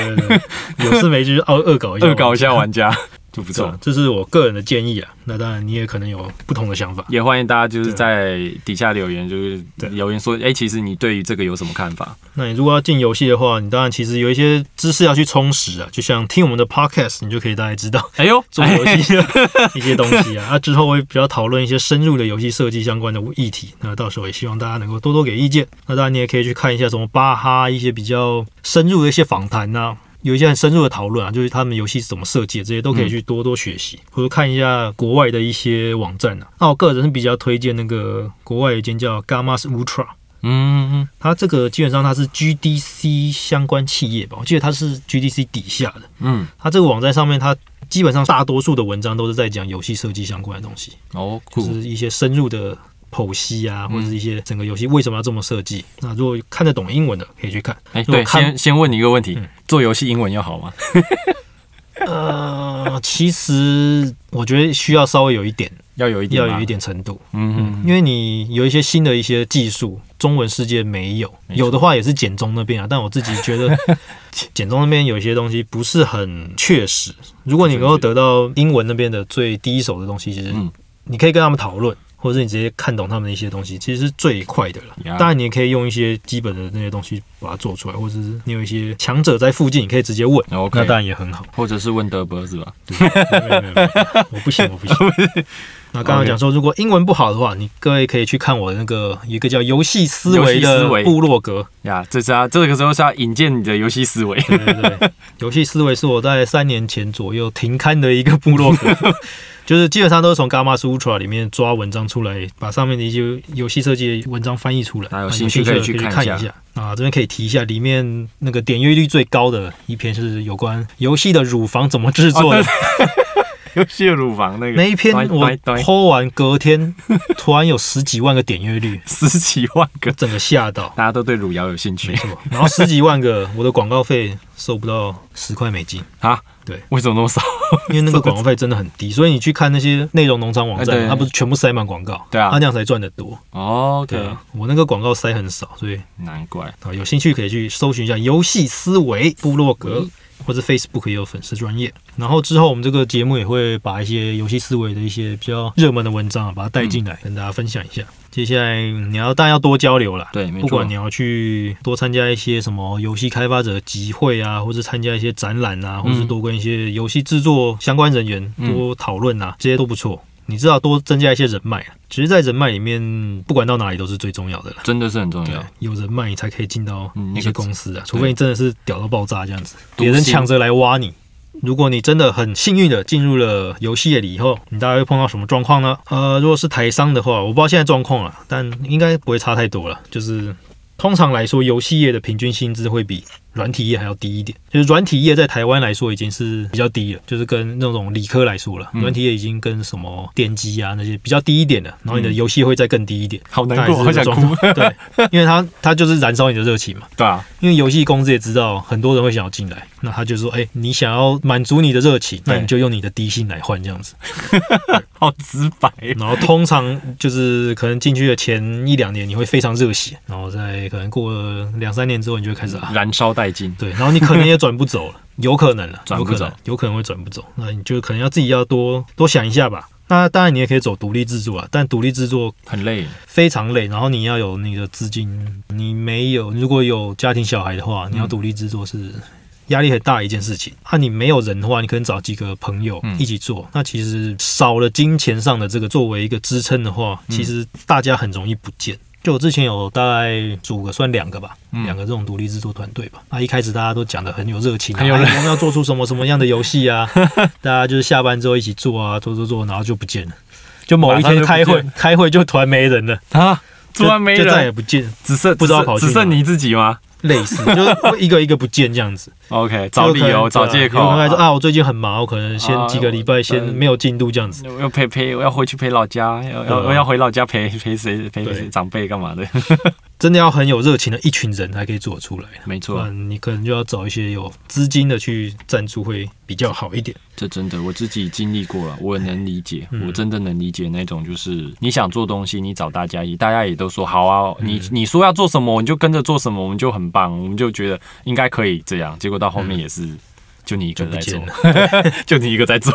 有事没事就恶恶搞一下，恶搞一下玩家就不错。这是我个人的建议啊。那当然你也可能有不同的想法。也欢迎大家就是在底下留言，就是留言说，哎、其实你对于这个有什么看法？那你如果要进游戏的话，你当然其实有一些知识要去充实啊，就像听我们的 podcast，你就可以大概知道哎呦，[LAUGHS] 做游戏的 [LAUGHS] 一些东西啊。那之后会比较讨论一些深入的游戏设计相关的议题。那到时候也希望大家能够多多给意见。那当然你也可以去看一下什么巴哈一些比较深入的一些访谈呐。有一些很深入的讨论啊，就是他们游戏是怎么设计的，这些都可以去多多学习，或者看一下国外的一些网站啊。那我个人是比较推荐那个国外有一间叫 Gammas Ultra，嗯嗯它这个基本上它是 GDC 相关企业吧，我记得它是 GDC 底下的。嗯，它这个网站上面，它基本上大多数的文章都是在讲游戏设计相关的东西，哦，就，是一些深入的剖析啊，或者是一些整个游戏为什么要这么设计。那如果看得懂英文的，可以去看。哎、对，先先问你一个问题，嗯做游戏英文要好吗？[LAUGHS] 呃，其实我觉得需要稍微有一点，要有一点，要有一，点程度，嗯嗯，因为你有一些新的一些技术，中文世界没有，有的话也是简中那边啊。但我自己觉得 [LAUGHS] 简中那边有一些东西不是很确实。如果你能够得到英文那边的最第一手的东西，其实嗯你可以跟他们讨论，或者是你直接看懂他们的一些东西，其实是最快的了。呀当然，你也可以用一些基本的那些东西把它做出来，或者是你有一些强者在附近，你可以直接问那当然也很好。或者是问德伯是吧？没有没有没有我不行，我不行。那刚刚讲说，如果英文不好的话，你各位可以去看我的那个一个叫游戏思维的部落格。呀，这是啊，这个时候是要引荐你的游戏思维。[LAUGHS] 对对对，游戏思维是我在三年前左右停刊的一个部落格，[LAUGHS] 就是基本上都是从 Gamma Ultra 里面抓文章出来，把上面的一些游戏设计的文章翻译出来。有那兴趣可以去看一下啊。这边可以提一下，里面那个点阅率最高的一篇是有关游戏的乳房怎么制作的。[LAUGHS] 游戏的乳房那个那一篇我端端 PO 完，隔天突然有十几万个点阅率，[LAUGHS] 十几万个，整个吓到。大家都对乳窑有兴趣没错，然后十几万个，我的广告费收不到十块美金，啊？对，为什么那么少？[LAUGHS] 因为那个广告费真的很低，所以你去看那些内容农场网站，它不是全部塞满广告，对啊它那样才赚得多。哦对啊，我那个广告塞很少，所以难怪。啊，有兴趣可以去搜寻一下游戏思维部落格，或者 Facebook 也有粉丝专业。然后之后我们这个节目也会把一些游戏思维的一些比较热门的文章啊，把它带进来，跟大家分享一下。接下来你要当然要多交流啦，对不管你要去多参加一些什么游戏开发者集会啊，或者参加一些展览啊，或者是多跟一些游戏制作相关人员嗯多讨论啊，这些都不错。你知道多增加一些人脉啊，其实，在人脉里面，不管到哪里都是最重要的了。真的是很重要。，有人脉你才可以进到一些公司啊，除非你真的是屌到爆炸这样子，别人抢着来挖你。如果你真的很幸运的进入了游戏业里以后，你大概会碰到什么状况呢？呃，如果是台商的话，我不知道现在状况了，但应该不会差太多了。就是通常来说，游戏业的平均薪资会比软体业还要低一点。就是软体业在台湾来说已经是比较低了，就是跟那种理科来说了，嗯软体业已经跟什么电机啊那些比较低一点的，然后你的游戏会再更低一点。好难过，好想哭对，因为它它就是燃烧你的热情嘛。[LAUGHS] 对啊，因为游戏公司也知道很多人会想要进来，那他就说：“哎、你想要满足你的热情，那你就用你的低薪来换这样子。[LAUGHS] 好直白。”然后通常就是可能进去的前一两年你会非常热血，然后在可能过了两三年之后，你就会开始啊，燃烧殆尽。对，然后你可能也转不走了，有可能了，转不走有可能，有可能会转不走，那你就可能要自己要多多想一下吧。那当然你也可以走独立制作啊，但独立制作很累，非常累，然后你要有你的资金，你没有，如果有家庭小孩的话，你要独立制作是压力很大一件事情。啊，你没有人的话，你可能找几个朋友嗯一起做，那其实少了金钱上的这个作为一个支撑的话，嗯其实大家很容易不见。就我之前有大概组个算两个吧，嗯两个这种独立制作团队吧。那，一开始大家都讲的很有热情、啊，很有我们要做出什么什么样的游戏啊？大家就是下班之后一起做啊，做做做，然后就不见了。就某一天开会，开会就突然没人了。啊，突然没人就再也，不见，只剩不知道跑去只剩你自己吗类似就是会一个一个不见这样子，？OK，找理由，找借口有可能说啊，我最近很忙，我可能先啊几个礼拜先嗯没有进度这样子。我要陪陪，我要回去陪老家，要要我要回老家陪陪谁陪谁长辈干嘛的？[LAUGHS] 真的要很有热情的一群人才可以做出来，没错，然你可能就要找一些有资金的去赞助会比较好一点。这真的我自己经历过了，我也能理解，嗯我真的能理解那种就是你想做东西，你找大家也大家也都说好啊，嗯你你说要做什么，你就跟着做什么，我们就很棒，我们就觉得应该可以这样，结果到后面也是 [LAUGHS] 就你一个在做。见，就你一个在做，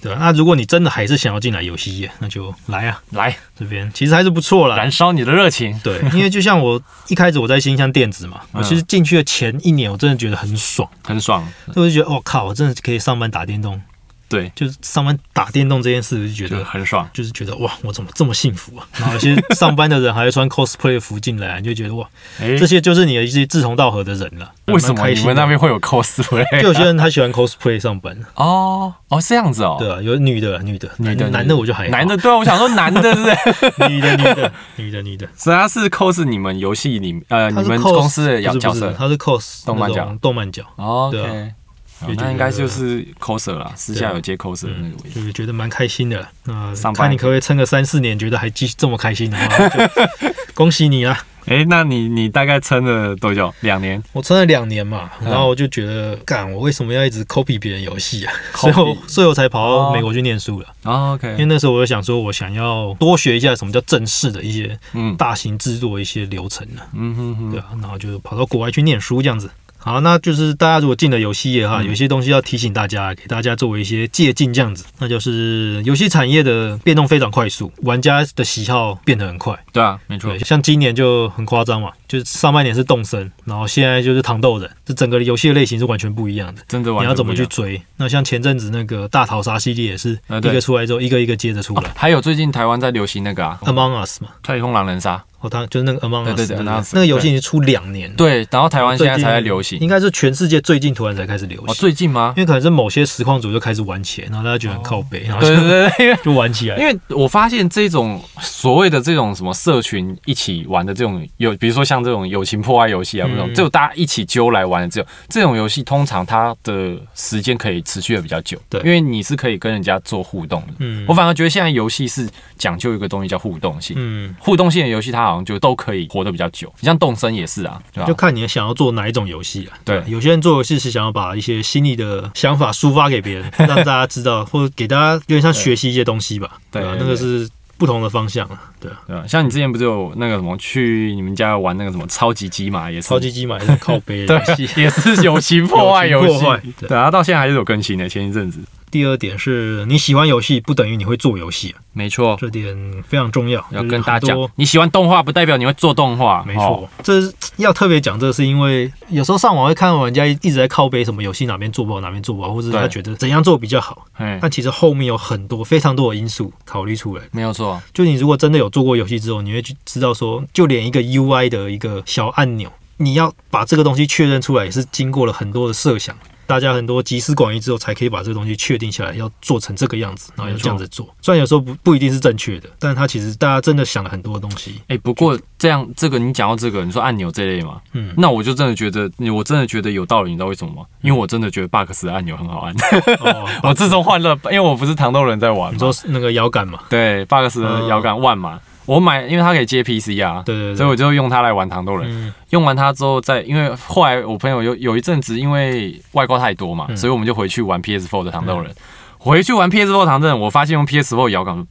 对。那如果你真的还是想要进来游戏业，那就来啊，来。这边其实还是不错啦。燃。烧你的热情，对，因为就像我一开始我在新乡电子嘛，嗯。我其实进去的前一年，我真的觉得很爽，很爽，我就觉得，我、靠，我真的可以上班打电动，对，就是上班打电动这件事，就觉就得很爽。就是觉得哇，我怎么这么幸福啊？[LAUGHS] 然后有些上班的人还会穿 cosplay 服进来，你就觉得哇，哎这，些就是你的一些志同道合的人了。为什么？你们那边会有 cosplay？就有些人他喜欢 cosplay 上班，哦哦，这样子哦，对啊，有女的、女的、女的男男的我就还好。男的，对啊，我想说男的，对不对？[LAUGHS] 女的、女的、女的、女的。所以他是 cos 你们游戏里呃你们公司的不是角角色。他是 cos 动漫角。动漫角，哦对啊，OK，那应该就是 coser 啦，私下有接 coser 的那个位置。就是觉得蛮开心的。那看你可不可以撑个三四年，觉得还继续这么开心 [LAUGHS] 的话，就恭喜你啊！哎，那你你大概撑了多久？两年？我撑了两年嘛，嗯然后我就觉得，干，我为什么要一直 copy 别人游戏啊？所以 Copy 我所以我才跑到哦美国去念书了。哦因为那时候我就想说，我想要多学一下什么叫正式的一些嗯大型制作的一些流程呢、嗯哼哼，对啊，然后就跑到国外去念书这样子。好，那就是大家如果进了游戏业哈，嗯有些东西要提醒大家，给大家作为一些借鉴这样子，那就是游戏产业的变动非常快速，玩家的喜好变得很快。对啊，没错，，像今年就很夸张嘛，就是上半年是动森，然后现在就是糖豆人，这整个游戏的类型是完全不一样的。真的完全你要怎么？去追？那像前阵子那个大逃杀系列也是一个出来之后，一个一个接着出来。还有最近台湾在流行那个啊，Among Us 嘛，太空狼人杀，哦，他就是那个 Among Us，对对不 Among Us，那个游戏已经出两年了，对，然后台湾现在才在流行。应该是全世界最近突然才开始流行哦，最近吗？因为可能是某些实况组就开始玩起来，然后大家觉得很靠北，然后对 [LAUGHS] 就玩起来。因为我发现这种所谓的这种什么社群一起玩的这种有，比如说像这种友情破坏游戏啊，嗯这种只有大家一起揪来玩的这种这种游戏，通常它的时间可以持续的比较久，对因为你是可以跟人家做互动的。嗯我反而觉得现在游戏是讲究一个东西叫互动性，嗯，互动性的游戏它好像就都可以活得比较久。你像动森也是啊，对吧就？看你想要做哪一种游戏啊。对有些人做游戏是想要把一些心里的想法抒发给别人，让大家知道，[LAUGHS] 或者给大家有点像学习一些东西吧。吧对啊那个是不同的方向啊。对啊？像你之前不是有那个什么去你们家玩那个什么超级机嘛，也是超级机买的靠背的游戏。[LAUGHS] 对，也是友情破坏游戏对啊，到现在还是有更新的，前一阵子。第二点是你喜欢游戏，不等于你会做游戏啊，没错，这点非常重要。要跟大家讲，你喜欢动画不代表你会做动画。没错，哦，这要特别讲，这是因为有时候上网会看到玩家一直在靠背什么游戏哪边做不好，哪边做不好，或者他觉得怎样做比较好，哎，但其实后面有很多非常多的因素考虑出来。没有错，就你如果真的有做过游戏之后，你会去知道说，就连一个 UI 的一个小按钮，你要把这个东西确认出来，也是经过了很多的设想。大家很多集思广益之后，才可以把这个东西确定下来，要做成这个样子，然后要这样子做。虽然有时候不不一定是正确的，但是它其实大家真的想了很多东西。哎，不过这样这个你讲到这个，你说按钮这类嘛，嗯，那我就真的觉得，我真的觉得有道理，你知道为什么吗？因为我真的觉得 Box 的按钮很好按。哦，[LAUGHS] 我自从换了，因为我不是糖豆人在玩，你说那个摇杆嘛？对 Box 的摇杆 One 嘛，我买，因为它可以接 PC 啊，对对对，所以我就用它来玩糖豆人。嗯用完它之后再，因为后来我朋友有有一阵子因为外挂太多嘛，嗯所以我们就回去玩 PS4 的糖豆人。回去玩 PS4 糖豆人，我发现用 PS4 摇杆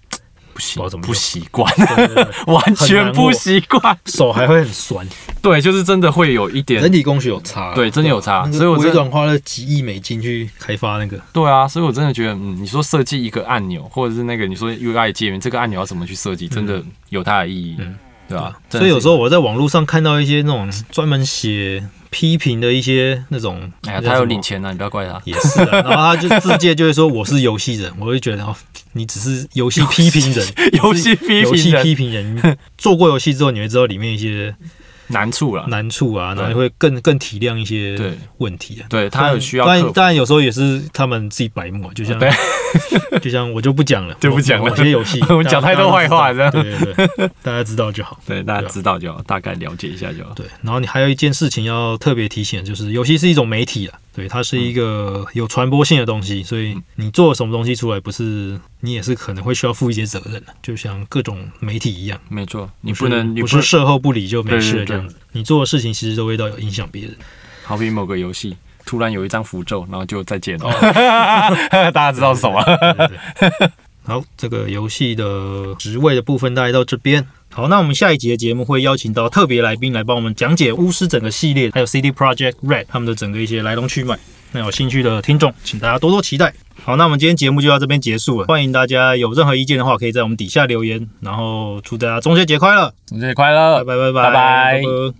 不习不习惯，[LAUGHS] 完全不习惯。手还会很酸，对，就是真的会有一点人体工学有差，对真的有差所以我微软花了几亿美金去开发那个，对啊，所以我真的觉得，嗯，你说设计一个按钮，或者是那个你说 UI 界面，这个按钮要怎么去设计，真的有它的意义，嗯对吧？所以有时候，我在网络上看到一些那种专门写批评的一些那种，他有领钱啊，你不要怪他。也是啊，[LAUGHS] 然后他就自介就会说我是游戏人，我会觉得哦，你只是游戏批评人，[LAUGHS] 游戏批游戏批评人，做过游戏之后，你会知道里面一些难处了，难处啊，然后会更更体谅一些对。问题啊。对他有需要当然克服。当然有时候也是他们自己白目啊，就像 [LAUGHS] 就像我就不讲了，[LAUGHS] 就不讲了。某些游戏 [LAUGHS] 我们讲太多坏话大家都知道对对对，大家知道就好。对，大家知道就好，大概了解一下就好。对，然后你还有一件事情要特别提醒，就是游戏是一种媒体啊，对，它是一个有传播性的东西，所以你做什么东西出来，不是你也是可能会需要负一些责任的，就像各种媒体一样，没错，你不能，不是事后不理就没事了这样子，你做的事情其实都会到有影响别人。好比某个游戏突然有一张符咒，然后就再见了，哦。[LAUGHS] 大家知道是什么？好，这个游戏的职位的部分，大概到这边。好，那我们下一集的节目会邀请到特别来宾来帮我们讲解《巫师》整个系列，还有 CD Project Red 他们的整个一些来龙去脉。那有兴趣的听众，请大家多多期待。好，那我们今天节目就到这边结束了。欢迎大家有任何意见的话，可以在我们底下留言。然后，祝大家中秋节快乐！中秋节快乐！拜拜拜拜拜。